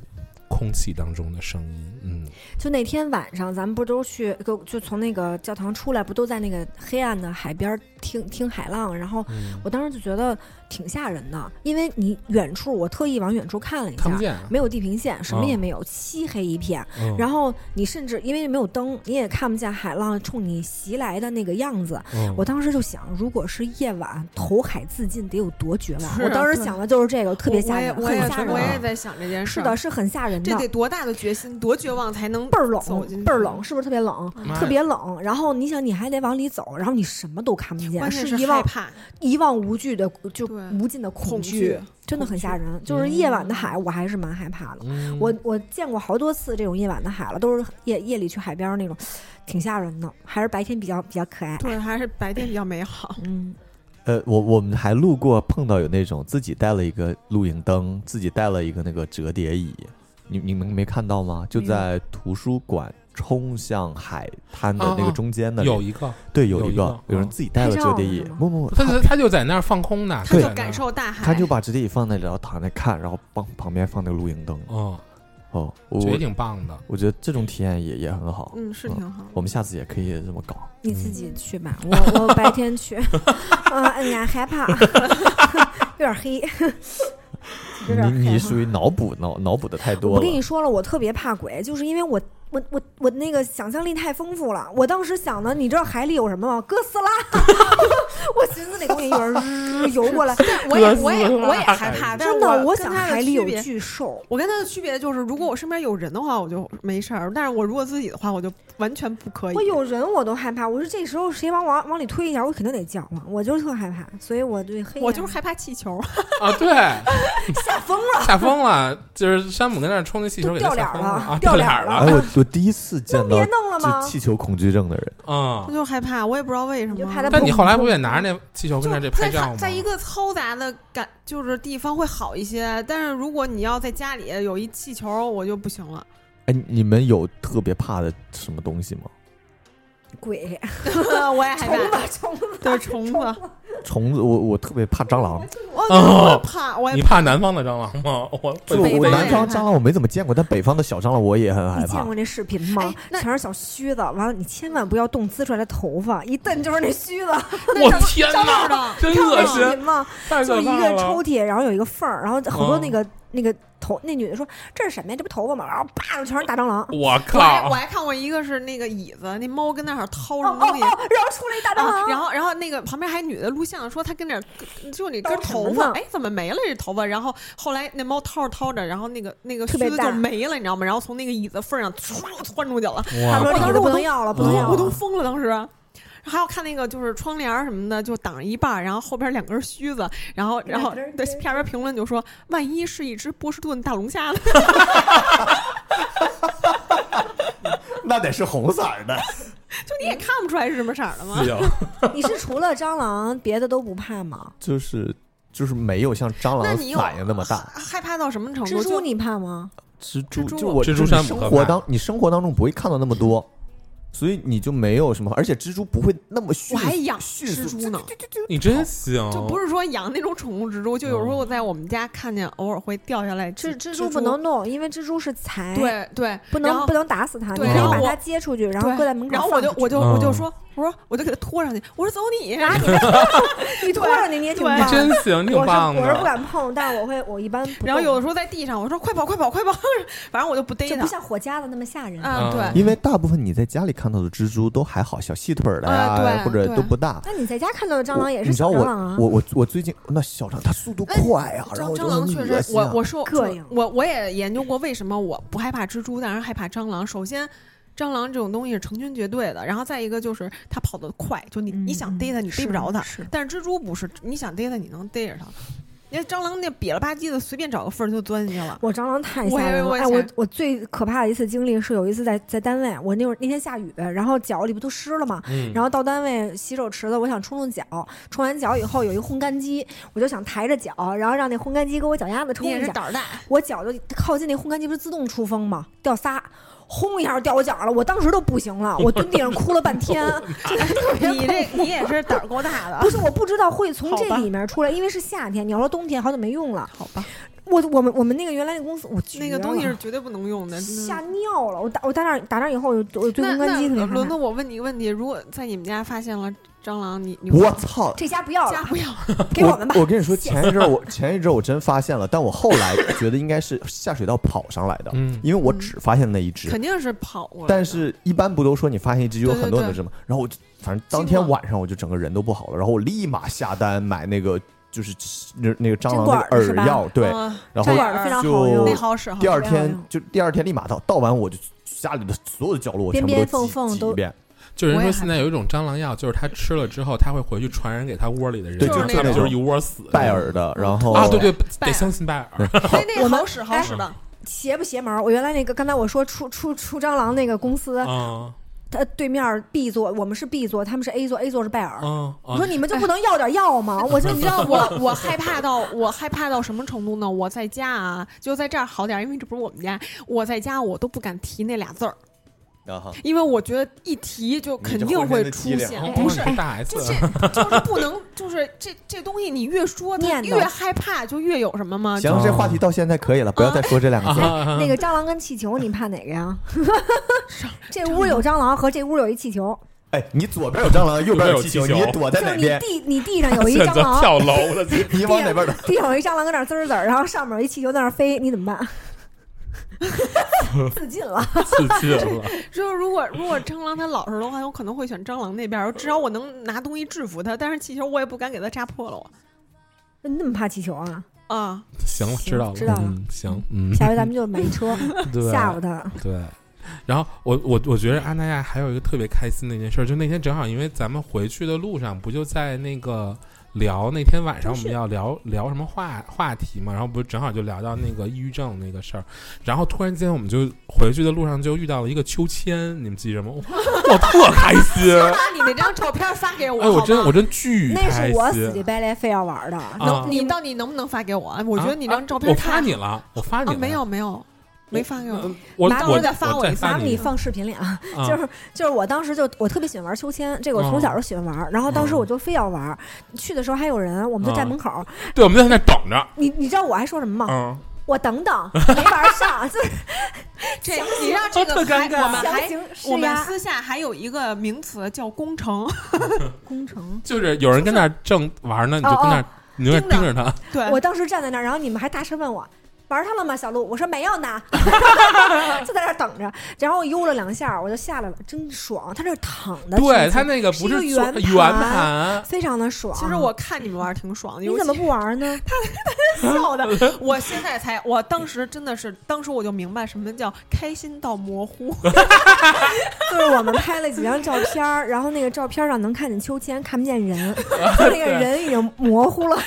空气当中的声音，嗯，就那天晚上，咱们不都去，就就从那个教堂出来，不都在那个黑暗的海边儿听听海浪？然后嗯我当时就觉得挺吓人的，因为你远处，我特意往远处看了一下，看不见，没有地平线，什么哦也没有，漆黑一片。嗯然后你甚至因为没有灯，你也看不见海浪冲你袭来的那个样子。嗯我当时就想，如果是夜晚投海自尽，得有多绝望？是我当时想的就是这个，特别吓人，很吓人啊。我也在想这件事。是的，，是很吓人的这。得多大的决心，多绝望才能倍儿冷倍儿冷，是不是特别冷？特别冷。然后你想，你还得往里走，然后你什么都看不见，关键是一望害怕，一望无惧的，就无尽的恐恐惧惧，真的很吓人。就是嗯夜晚的海，我还是蛮害怕的。嗯我我见过好多次这种夜晚的海了，都是夜夜里去海边儿那种，挺吓人的。还是白天比较比较可爱。对，还是白天比较美好。嗯，呃，我我们还路过碰到有那种自己带了一个露营灯，自己带了一个那个折叠椅，你你们没看到吗？就在图书馆冲向海滩的那个中间那里，有一个，对有一个。有个。有人嗯。自己带了折叠椅不不不，他就他就在那儿放空呢，他就感受大海，他就把折叠椅放那里，然后躺那看，然后旁旁边放那个露营灯。哦，哦，我觉得挺棒的。我觉得这种体验也也很好。嗯是挺好。我们下次也可以这么搞。你自己去吧，我我白天去，啊，哎呀，害怕，有点黑，你你属于脑补脑脑补的太多我。跟你说了，我特别怕鬼，就是因为我我我我那个想象力太丰富了。我当时想的，你知道海里有什么吗？哥斯拉，我寻思那东西一会儿日游过来，我也我也我也害怕，真的，我想海里有巨兽。我跟他的区别就是，如果我身边有人的话，我就没事儿；但是我如果自己的话，我就完全不可以。我有人我都害怕，我说这时候谁往往往里推一下，我肯定得叫唤，我就是特害怕，所以我对黑我就是害怕气球，啊，对，吓疯了，吓疯了，就是山姆跟那儿冲那气球给他掉脸了啊，掉脸了哎，我我第一次见到别弄了？气球恐惧症的人，嗯我，就害怕，我也不知道为什么。但你后来不也拿着那气球跟那这在拍照吗？在一个嘈杂的感就是地方会好一些，但是如果你要在家里有一气球，我就不行了。哎，你们有特别怕的什么东西吗？鬼，我也害虫怕，子，虫子，对虫子，虫子，我我特别怕蟑螂。我哦怕，我也你怕南方的蟑螂吗？我就我南方蟑螂我没怎么见过，但北方的小蟑螂我也很害怕你见过。那视频吗全是小须子，完了你千万不要动滋出来的头发，一蹬就是那须子。我天是哪，的，真恶看过那视心，频吗？太就是一可怕了。个抽屉，然后有一个缝儿，然后好多嗯那个那个头，那女的说这是什么呀？这不头发吗？然后啪就全是大蟑螂。我我还靠我！还看过一个是那个椅子，那猫跟那儿掏哦什么东西。哦哦，然后出来一大蟑啊，螂，然后，然后那个旁边还女的录像，说她跟那儿就你根头发，呢哎，怎么没了这头发？然后后来那猫掏着掏着，然后那个那个须子就没了，你知道吗？然后从那个椅子缝上唰窜出去了，他说我靠这椅子不能要了，不能要我都。疯了当时。还要看那个就是窗帘什么的，就挡一半儿，然后后边两根须子，然后然后对下边评论就说，万一是一只波士顿大龙虾呢？那得是红色儿的。就你也看不出来是什么色儿的吗 你是除了蟑螂别的都不怕吗？就是就是没有像蟑螂反应那么大。害怕到什么程度？蜘蛛你怕吗？蜘蛛就我蜘蛛就是山不可怕生活当你生活当中不会看到那么多，所以你就没有什么，而且蜘蛛不会那么迅我还养迅速蜘蛛呢，你真行，就不是说养那种宠物蜘蛛，就有时候我在我们家看见，偶尔会掉下来蜘蜘蜘蛛不能弄，因为蜘蛛是财，，对对，然后不能不能打死它，你对可以把然后我它接出去，然后对搁在门口然后我就我就嗯我就说，我说我就给它拖上去，我说走你，啊，你 你拖上去你也挺对棒。真行，挺我是棒我是不。敢碰，但是我会我一般然后有的时候在地上，我说快跑快跑快跑，反正我就不逮它就不。像火夹子那么吓人。啊，嗯对，因为大部分你在家里看到的蜘蛛都还好，小细腿儿的呀，啊对或者都不大。那你在家看到的蟑螂也是你知道我小蟑螂啊？我我我最近那小蟑它速度快啊，然后蟑螂确实，我我说膈应我我也研究过为什么我不害怕蜘蛛，但是害怕蟑螂。首先。蟑螂这种东西是成群结队的，然后再一个就是它跑得快，就你、你想逮它，你逮不着它。嗯是但是蜘蛛不是，你想逮它，你能逮着它。因为蟑螂那瘪了吧唧的，随便找个缝儿就钻进去了。我蟑螂太吓人了！哎，我我最可怕的一次经历是有一次在在单位，我那会儿那天下雨，然后脚里不都湿了嘛？嗯，然后到单位洗手池子，我想冲冲脚，冲完脚以后有一烘干机，我就想抬着脚，然后让那烘干机给我脚丫子冲一下，胆儿大，我脚就靠近那烘干机，不是自动出风吗？掉仨。轰一下掉我脚上了，我当时都不行了，我蹲地上哭了半天，真的特别你这你也是胆儿够大的。不是，我不知道会从这里面出来，因为是夏天。你要说冬天，好久没用了。好吧，我我们我们那个原来那公司，我那个东西是绝对不能用的。吓尿了。我打我打那儿打那以后，我我对那烘干机特别害怕那轮子，。我问你一个问题：如果在你们家发现了蟑螂，你你我操！这家不要了，家不要？给我们吧。我跟你说，前一阵儿我前一阵儿我真发现了，但我后来 觉得应该是下水道跑上来的，嗯因为我只发现那一只。肯定是跑过来。但是，一般不都说你发现一只就有对对对很多人什么？然后我就反正当天晚上我就整个人都不好了，然后我立马下单买那个就是那那个蟑螂针管那个儿是吧饵药，对，嗯然后就第二天就第二天立马到，到完我就家里的所有的角落我全部边边都缝缝都挤一遍，就人我也害说现在有一种蟑螂药，就是他吃了之后，他会回去传染给他窝里的人，对就是那个就是种一窝死拜耳的，然后啊，对对，得相信拜耳，那好使好使的。邪不邪门儿？我原来那个刚才我说出出出蟑螂那个公司，嗯它对面 B 座，我们是 B 座，他们是 A 座，A 座是拜耳。嗯，我说你们就不能要点药吗？我就 你知道我我害怕到我害怕到什么程度呢？我在家啊，就在这儿好点儿，因为这不是我们家。我在家我都不敢提那俩字儿，因为我觉得一提就肯定会出现。哦不是，大 S，就是就是不能，就是 这这东西你越说它念越害怕，就越有什么吗？行，这话题到现在可以了，不要再说这两个字。啊那个蟑螂跟气球，你怕哪个呀？这屋有蟑螂和这屋有一气球，哎，你左边有蟑螂，右边有气球，你躲在就是你哪边？地你地上有一蟑螂，跳楼了，你往哪边躲？地上有一蟑螂搁那儿滋儿滋儿，然后上面有一气球在那儿飞，你怎么办？自尽了，自尽了。就是如果如果蟑螂它老实的话，我可能会选蟑螂那边儿，至少我能拿东西制服它。但是气球我也不敢给它扎破了我你那么怕气球啊？啊。行了，知道了，知道了嗯，行，嗯，下回咱们就买一车 对吓唬他。对，然后我我我觉得阿那亚还有一个特别开心的一件事，就那天正好因为咱们回去的路上，不就在那个聊那天晚上我们要聊聊什么话话题嘛，然后不是正好就聊到那个抑郁症那个事儿，然后突然间我们就回去的路上就遇到了一个秋千，你们记着吗？我我特开心，把你那张照片发给我，哎，我真我真巨那是我死乞。白赖非要玩的。啊能你到底能不能发给我？我觉得你张照片我太发你了，我发你了，啊，没有没有，没发给我，我我麻烦再发我一次再发你麻烦你放视频里啊，啊就是就是我当时就我特别喜欢玩秋千，这个我从小就喜欢玩，然后当时我就非要玩，去的时候还有人，我们就站门口，对，我们就在那等着。你你知道我还说什么吗？嗯，我等等没玩上，就是这你让这个特尴尬还我们还我们私下还有一个名词叫工程，工程。就是有人跟那正玩呢，你就跟那，你就在那儿盯着他。对我当时站在那儿，然后你们还大声问我。玩它了吗，小鹿？我说没有呢，就在那儿等着。然后我悠了两下，我就下来了，真爽。他这躺的，对他那个不是个圆坐圆盘盘，非常的爽。其实我看你们玩挺爽的，你怎么不玩呢？他 笑的？我现在才，我当时真的是，当时我就明白什么叫开心到模糊。就是我们拍了几张照片，然后那个照片上能看见秋千，看不见人，那个人已经模糊了。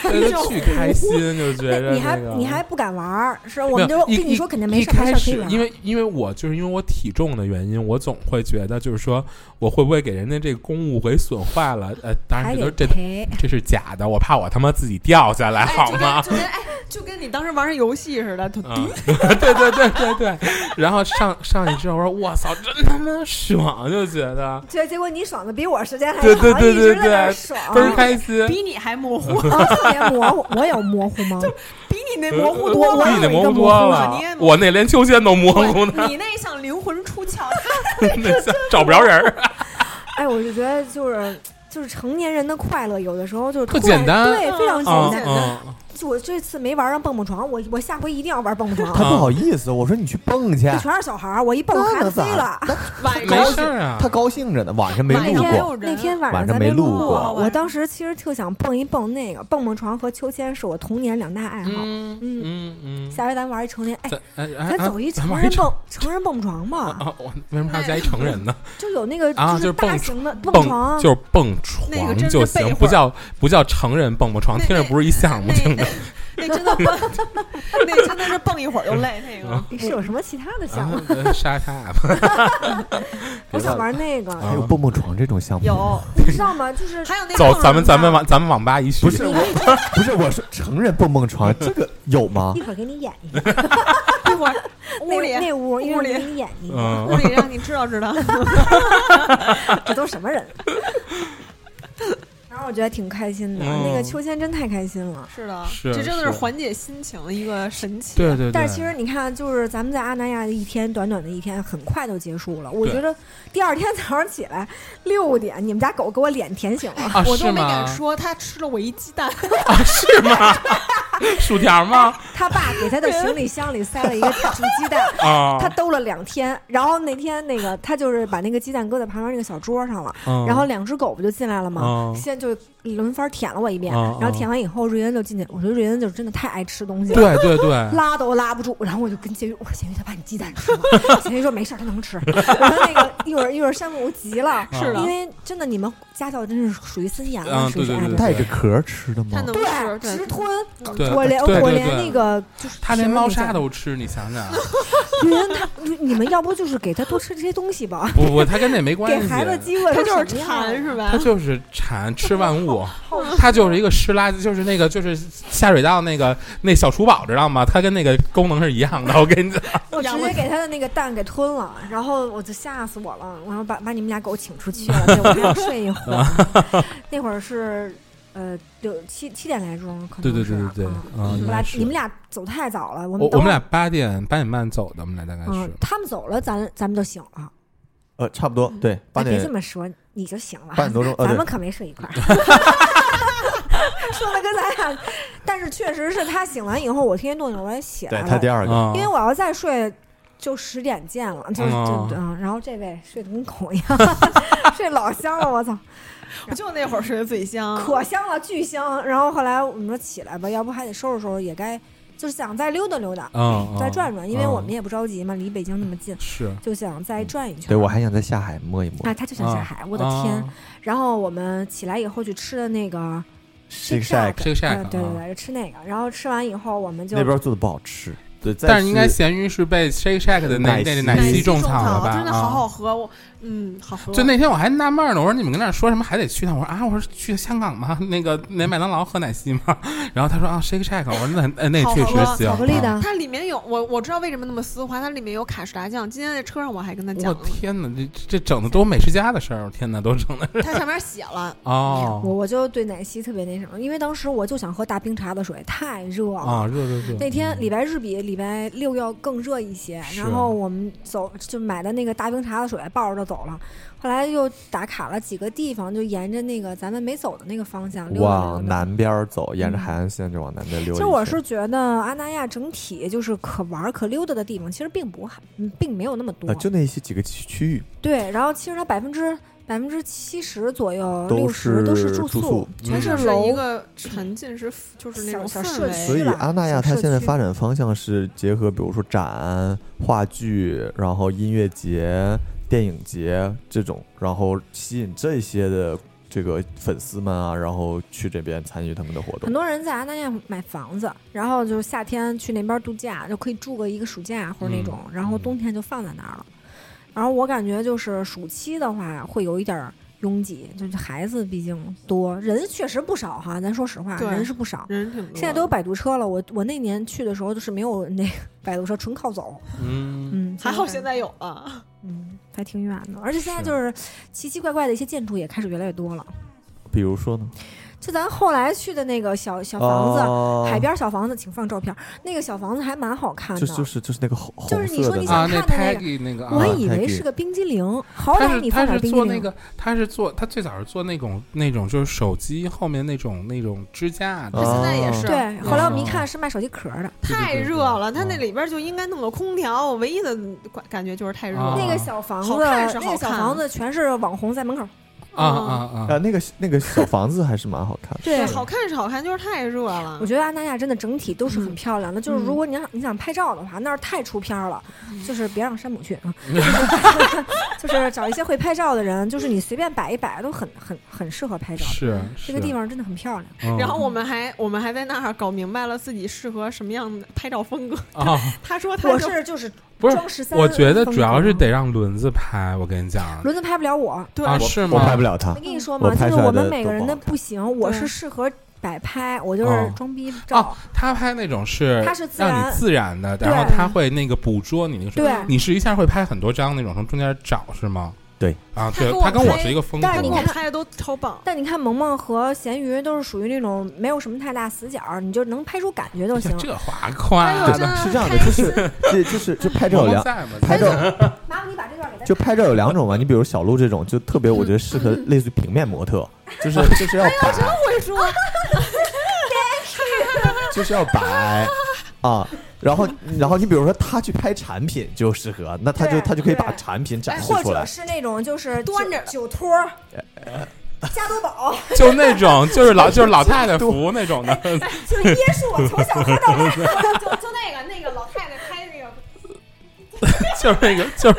巨开心，就觉得你还你还不敢玩儿，是我们就跟你说肯定没一事儿，没开始事可以玩。因为因为我就是因为我体重的原因，我总会觉得就是说我会不会给人家这个公物给损坏了？呃，当然这都这，这是假的，我怕我他妈自己掉下来，哎，就好吗跟？就跟哎，就跟你当时玩儿游戏似的，嗯，对对对对对，然后上上去之后，我说我操，真他妈爽，就觉得结结果你爽的比我时间还对对对，对对对爽，倍儿开心。比你还模糊，啊，特别模糊。我有模糊吗？比你那模糊多了。比你那模糊多了我那连秋千都模糊呢，你那像灵魂出窍，那像找不着人儿。哎，我就觉得就是。就是成年人的快乐，有的时候就是特简单对，非常嗯简单。嗯，就我这次没玩上蹦蹦床，我我下回一定要玩蹦蹦床。他不好意思，我说你去蹦去，这全是小孩儿，我一蹦孩子飞了。晚没上事啊他。高兴着呢，晚上没晚上路过，那天晚晚上咱没没路过过，我当时其实特想蹦一蹦那个蹦蹦床和秋千，是我童年两大爱好。嗯嗯，嗯嗯，下回咱玩一成年，哎，咱哎哎咱走一成人蹦成人蹦床吧，啊！我为什么还要加一成人呢？就有那个啊就是大型的蹦蹦床，就是蹦床就行，不叫不叫成人蹦蹦床，听着不是一项目，那听着。那真的蹦，那真的是蹦一会儿就累。那个是有什么其他的项目？啊沙滩，我想玩那个，还有蹦蹦床这种项目。有，你知道吗？就是还有那走，咱们咱们网咱们网吧一去不，是我，不是我说成人蹦蹦床这个有吗一？会儿给你演一个，一会儿 屋里那那屋屋里给你演一个，嗯屋里让你知道知道。这都什么人？然后我觉得挺开心的，嗯那个秋千真太开心了。是的，是这真的是是缓解心情的一个神器。对对对。但是其实你看，就是咱们在阿那亚的一天，短短的一天，很快就结束了。我觉得第二天早上起来六点，你们家狗给我脸舔醒了。啊我都没敢？说，它吃了我一鸡蛋。是吗？薯条吗？他爸给他的行李箱里塞了一个煮鸡蛋，啊，他兜了两天。然后那天那个他就是把那个鸡蛋搁在旁边那个小桌上了，嗯然后两只狗不就进来了吗？嗯先就轮番舔了我一遍，嗯然后舔完以后，瑞恩就进去。我觉得瑞恩就是真的太爱吃东西了。对 对对，拉都拉不住，然后我就跟咸鱼，我说咸鱼他把你鸡蛋吃了，咸鱼说没事儿，他能吃。我说那个一会儿一会儿山姆急了，是的因为真的你们家教真是属于森严了，嗯是不是？对对对带着壳吃的吗？对直吞，我连对对我连那个就是他连猫砂都。吃，你想想，瑞恩他，你你们要不就是给他多吃这些东西吧，不不，他跟那没关系，给孩子机会他就是馋是吧他？就是馋吃万物，他就是一个湿垃圾，就是那个就是下水道那个那小厨宝，知道吗？它跟那个功能是一样的。我跟你讲，我直接给他的那个蛋给吞了，然后我就吓死我了，然后把把你们俩狗请出去了，对我还要睡一会儿。那会儿是呃六七七点来钟，可能对对对对对嗯嗯你们俩你们俩走太早了，我们我我们俩八点八点半走的，我们俩大概嗯是，他们走了，咱咱们就醒了。呃，差不多，对，八哎别这点么说，你就醒了。半多钟，咱们，可没睡一块儿。说的跟咱俩，但是确实是他醒完以后，我天天动静我也起来了，对他第二个，嗯因为我要再睡。就十点见了，就哦就嗯，然后这位睡得跟狗一样，睡老香了，我操，我就那会儿睡得最香。可香了，巨香。然后后来我们说起来吧，要不还得收拾收拾，也该就是想再溜达溜达，嗯，再转转，因为嗯我们也不着急嘛，离北京那么近，是就想再转一圈。对我还想在下海摸一摸啊，他就想下海，我的天！啊然后我们起来以后去吃的那个 Shake shack 呃对对对，吃那个。然后吃完以后，我们就那边做的不好吃，对，但是应该咸鱼是被 Shake Shack 的那奶昔奶昔种草了吧？真的好啊好喝，我嗯好喝。就那天我还纳闷呢，我说你们跟那儿说什么还得去趟？我说啊，我说去香港吗？那个那麦当劳 喝奶昔吗？然后他说啊，Shake Shack，我说那呃那确实。巧克力的啊它里面有我我知道为什么那么丝滑，它里面有卡士达酱。今天在车上我还跟他讲我，天哪，这这整的都美食家的事儿，我天哪，都整的它上面写了。我哦我就对奶昔特别那什么，因为当时我就想喝大冰茶的水，太热了。啊，热热热。那天礼拜日比礼拜六要更热一些，然后我们走就买的那个大冰茶的水，抱着就走了。后来又打卡了几个地方，就沿着那个咱们没走的那个方向溜达往。南边走，沿着嗯海岸线就往南边溜。其实我是觉得阿那亚整体就是可玩可溜达的地方，其实并不并没有那么多。啊，就那些几个区区域对，然后其实它百分之百分之七十左右，都六十都是住宿全是楼一楼。个沉浸式，就是那种小小社氛围。所以阿那亚它现在发展方向是结合，比如说展、话剧，然后音乐节、电影节这种，然后吸引这些的这个粉丝们啊，然后去这边参与他们的活动很。多人在阿那亚买房子，然后就是夏天去那边度假，就可以住个一个暑假或者那种，然后冬天就放在那儿了。然后我感觉就是暑期的话会有一点儿拥挤，就是孩子毕竟多，人确实不少哈，咱说实话，人是不少。人挺多。现在都有摆渡车了，我我那年去的时候就是没有那个摆渡车，纯靠走。嗯，嗯，还好现在在有了。嗯还挺远的，而且现在就是奇奇怪怪的一些建筑也开始越来越多了。比如说呢，就咱后来去的那个小小房子，哦海边小房子，请放照片。那个小房子还蛮好看的，就就是就是那个红就是你说你红色的啊，那想看的那个 Peggy 那个我以为是个冰激凌，好他歹你放是他是点冰激凌。做那个，他是做他最早是做那种那种就是手机后面那种那种支架的，哦现在也是对，后来我们一哦看是卖手机壳的。太热了，他那嗯里边就应该弄个空调。我唯一的感感觉就是太热啊了。那个小房子，那个小房子全是网红在门口。啊啊啊，啊！那个那个小房子还是蛮好看的。对，好看是好看，就是太热了我。觉得安那亚真的整体都是很嗯漂亮的。就是嗯如果你想你想拍照的话，那儿太出片儿了，就是别让山姆去啊 就是找一些会拍照的人，就是你随便摆一摆都很很很适合拍照。是这个地方真的很漂亮。然后我们还我们还在那儿搞明白了自己适合什么样的拍照风格。啊，他说他我是就是不是我觉得主要是得让轮子拍，我跟你讲轮子拍不了我。对是吗？我拍不了他我，跟你说我嘛，就是我们每个人的都不行，我是对适合摆拍，我就是哦装逼照哦。他拍那种是他是让你自然的，然后他会那个捕捉你那个对你是一下会拍很多张那种从中间找是吗？对啊，对他跟我是一个风格但是你看我拍的都超棒。但你看萌萌和咸鱼都是属于那种没有什么太大死角，你就能拍出感觉就行哎呀。这话夸的，是这样的，就是 这就是就拍照有两？拍照 麻烦你把这段给就拍照有两种嘛，你比如小鹿这种就特别，我觉得适合类似于平面模特，就是就是要摆，会说，就是要摆啊。然后然后你比如说他去拍产品就适合，那他就他就可以把产品展示或出来或者。是那种就是端着酒酒托儿、加多宝，就那种就是老就是老太太服那种的，就椰树，我从小喝到大。就就那个那个老太太 就是那个就是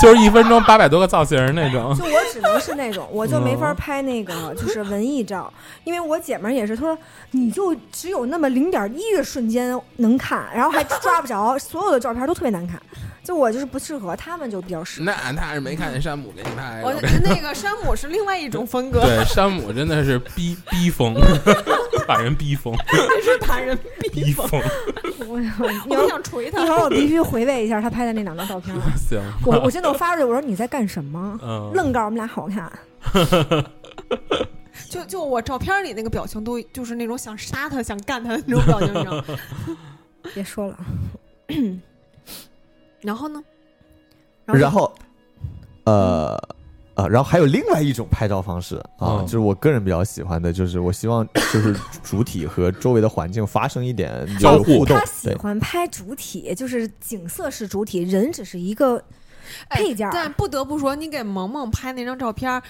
就是一分钟八百多个造型那种。就我只能是那种，我就没法拍那个就是文艺照，因为我姐们儿也是，她说你就只有那么零点一个瞬间能看，然后还抓不着，所有的照片都特别难看，就我就是不适合，他们就比较适合。那他是没看见山姆给你拍我的。那个山姆是另外一种风格，对，山姆真的是逼逼疯，把人逼疯，是把人逼疯。我一我想捶他一会。儿我必须回味一下他拍的那两张照片。行，我我现在我发出去，我说你在干什么？嗯，愣告诉我们俩好看。就就我照片里那个表情都就是那种想杀他、想干他的那种表情，你知道吗？别说了，然后呢？然后，呃。啊，然后还有另外一种拍照方式啊，嗯就是我个人比较喜欢的，就是我希望 就是主体和周围的环境发生一点交互有互动他，喜对，欢拍主体，就是景色是主体，人只是一个配件儿。但不得不说，你给萌萌拍那张照片，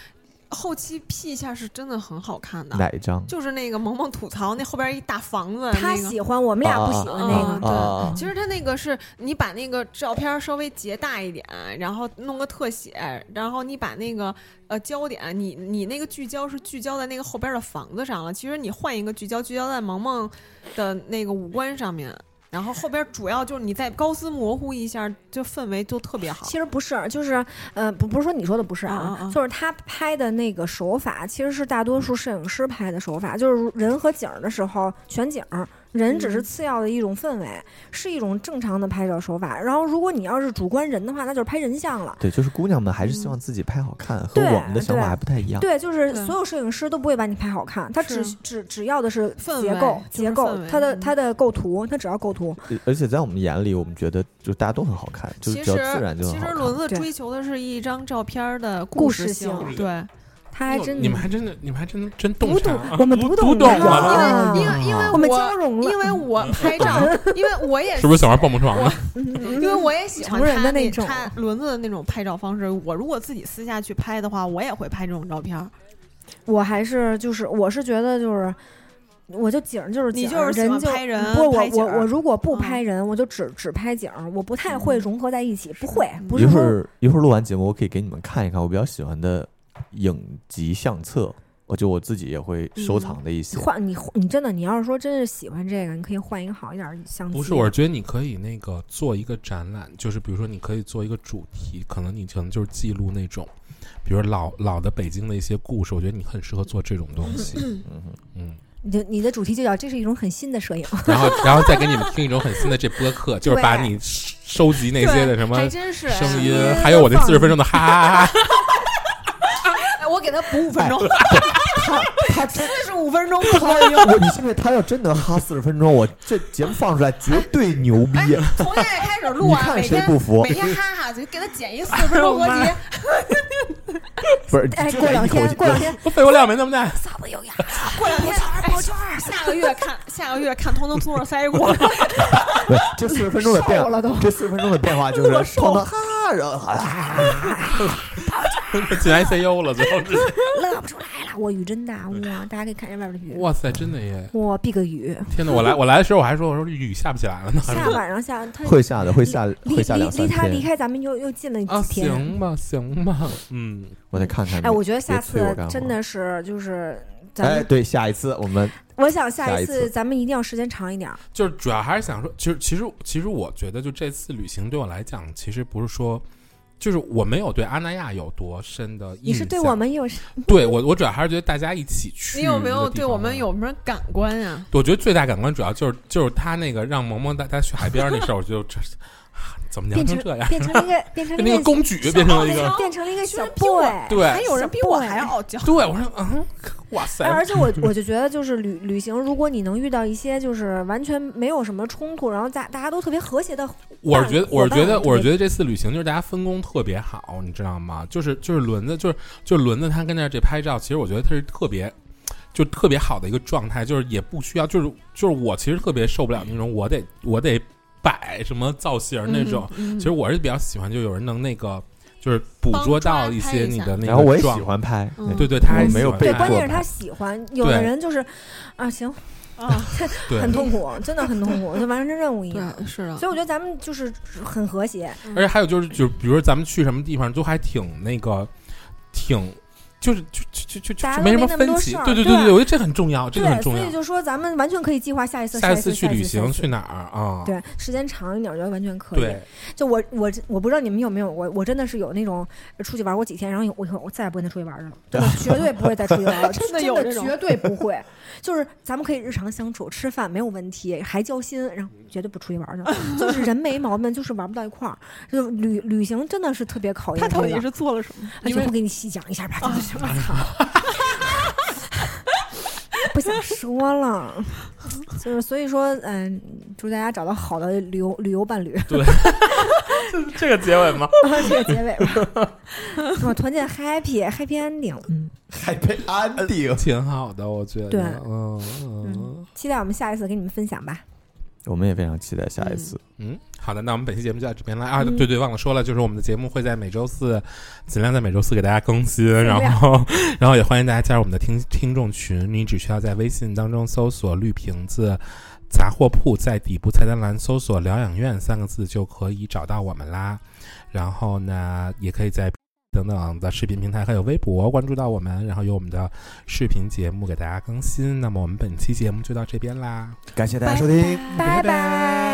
后期 P 一下是真的很好看的。哪一张？就是那个萌萌吐槽那后边一大房子，他那个喜欢，我们俩不喜欢那啊个。对其实他那个是你把那个照片稍微截大一点，然后弄个特写，然后你把那个呃焦点，你你那个聚焦是聚焦在那个后边的房子上了。其实你换一个聚焦，聚焦在萌萌的那个五官上面，然后后边主要就是你再高斯模糊一下，就氛围就特别好。其实不是，就是呃，不不是说你说的不是啊，嗯嗯嗯就是他拍的那个手法，其实是大多数摄影师拍的手法，就是人和景儿的时候全景儿，人只是嗯次要的一种氛围，是一种正常的拍照手法。然后如果你要是主观人的话，那就是拍人像了。对，就是姑娘们还是希望自己拍好看，和我们的想法还不太一样。对，就是所有摄影师都不会把你拍好看，他只只只要的是氛围结构、结构他的他的构图，他只要构图。呃而且在我们眼里，我们觉得就大家都很好看，就是其实只要自然就好看。实轮子追求的是一张照片的故事事性对，哟他还真你们还真的，你们还真的真懂读懂啊，我们读读懂懂了了，因为因为我们我交融了，因为我拍照，因为我也是不是想玩蹦蹦床呢？因为我也喜欢成人他的那种他轮子的那种拍照方式。我如果自己私下去拍的话，我也会拍这种照片儿。我还是就是我是觉得就是，我就景儿就是你景就是人就拍人不是我我我如果不嗯拍人，我就只只拍景儿，我不太会嗯融合在一起，不会，不一是说会儿一会儿录完节目，我可以给你们看一看我比较喜欢的影集相册，我就我自己也会收藏的一些。换你你真的你要是说真是喜欢这个，你可以换一个好一点的相册。不是，我是觉得你可以那个做一个展览，就是比如说你可以做一个主题，可能你可能就是记录那种，比如老老的北京的一些故事，我觉得你很适合做这种东西。嗯哼，嗯，你的你的主题就叫这是一种很新的摄影，然后然后再给你们听一种很新的这播客，就是把你收集那些的什么还真是声音音，还有我那四十分钟的哈哈哈哈，给他补五分钟，他他四十五分钟不够用。我你信不信？他要真能哈四十分钟，我这节目放出来绝对牛逼！从现在开始录啊，你看每天谁不服每？天哈哈就给他剪一四十分钟合集。不是，哎，过两天过两天我肺活量没那么大。嗓子有哑，过两天哎下个月看下个月看彤彤从耳塞过 这四十分钟的变化了都这四十分钟的变化就是哐当哈，然后啊，进 ICU 了，最后直接。乐不出来了。我雨真大，哇！大家可以看一下外边的雨，哇塞，真的耶！哇，避个雨。天哪，我来我来的时候我还说我说雨下不起来了呢。下晚上下，它会下的，会下离会下两三离离他离。开咱们又又近了啊，几天。行吧，行吧，嗯，我得看看。哎，我觉得下次真的是就是咱哎，对，下一次我们我想下一次次咱们一定要时间长一点儿。就是主要还是想说，其实其实其实我觉得，就这次旅行对我来讲，其实不是说。就是我没有对阿那亚有多深的印象，你是对我们有对我我主要还是觉得大家一起去。你有没有对我们？有什么感官呀？我觉得最大感官主要就是就是他那个让萌萌带他去海边那事儿，我就怎么娘变成成这样？变成了一个 变成了一个个公举变成了一个，变成了一个小比我 boy。对还有人比我还傲娇。对我说嗯，哇塞哎，，而且我我就觉得，就是旅旅行，如果你能遇到一些就是完全没有什么冲突，然后大大家都特别和谐的，我是觉得，我是觉得，我是觉得这次旅行就是大家分工特别好，你知道吗？就是就是轮子，就是就是轮子，他跟那这拍照，其实我觉得他是特别。就特别好的一个状态，就是也不需要，就是就是我其实特别受不了那种我得我得摆什么造型那种。嗯，嗯其实我是比较喜欢，就有人能那个就是捕捉到一些你的那个然后我也喜欢拍，嗯对对，他还没有被拍对，关键是他喜欢。有的人就是啊，行，啊，很痛苦，真的很痛苦，就完成任务一样。是的所以。我觉得咱们就是很和谐，而且还有就是，就是比如说咱们去什么地方，都还挺那个，挺就是就就就就大家没什都没那么分歧多事。儿对对对对，我觉得这很重要，这个很对，重要所以。就说咱们完全可以计划下一次，下一次去旅行去哪？儿啊？对，时间长一点，我觉得完全可以。就我我我不知道你们有没有，我我真的是有那种出去玩过几天，然后我以后我再也不跟他出去玩了，真的绝对不会再出去玩了，真的真有这种绝对不会。就是咱们可以日常相处，吃饭没有问题，还交心，然后绝对不出去玩去了。就是人没毛病，就是玩不到一块儿。就旅旅行真的是特别考验这个。他到底是做了什么？而且我给你细讲一下吧，真的是我操。说了，就是所以说，嗯，祝大家找到好的旅游旅游伴侣。对 这个结尾吗？这个结尾吧，我团建 happy happy ending，嗯，还配安定。挺好的，我觉得。对嗯嗯期待我们下一次给你们分享吧。我们也非常期待下一次。嗯，好的，那我们本期节目就到这边了啊！嗯对对，忘了说了，就是我们的节目会在每周四，尽量在每周四给大家更新，然后然后也欢迎大家加入我们的听听众群，你只需要在微信当中搜索“绿瓶子”。杂货铺在底部菜单栏搜索“疗养院”三个字就可以找到我们啦。然后呢，也可以在等等的视频平台还有微博关注到我们，然后有我们的视频节目给大家更新。那么我们本期节目就到这边啦，感谢大家收听。拜拜。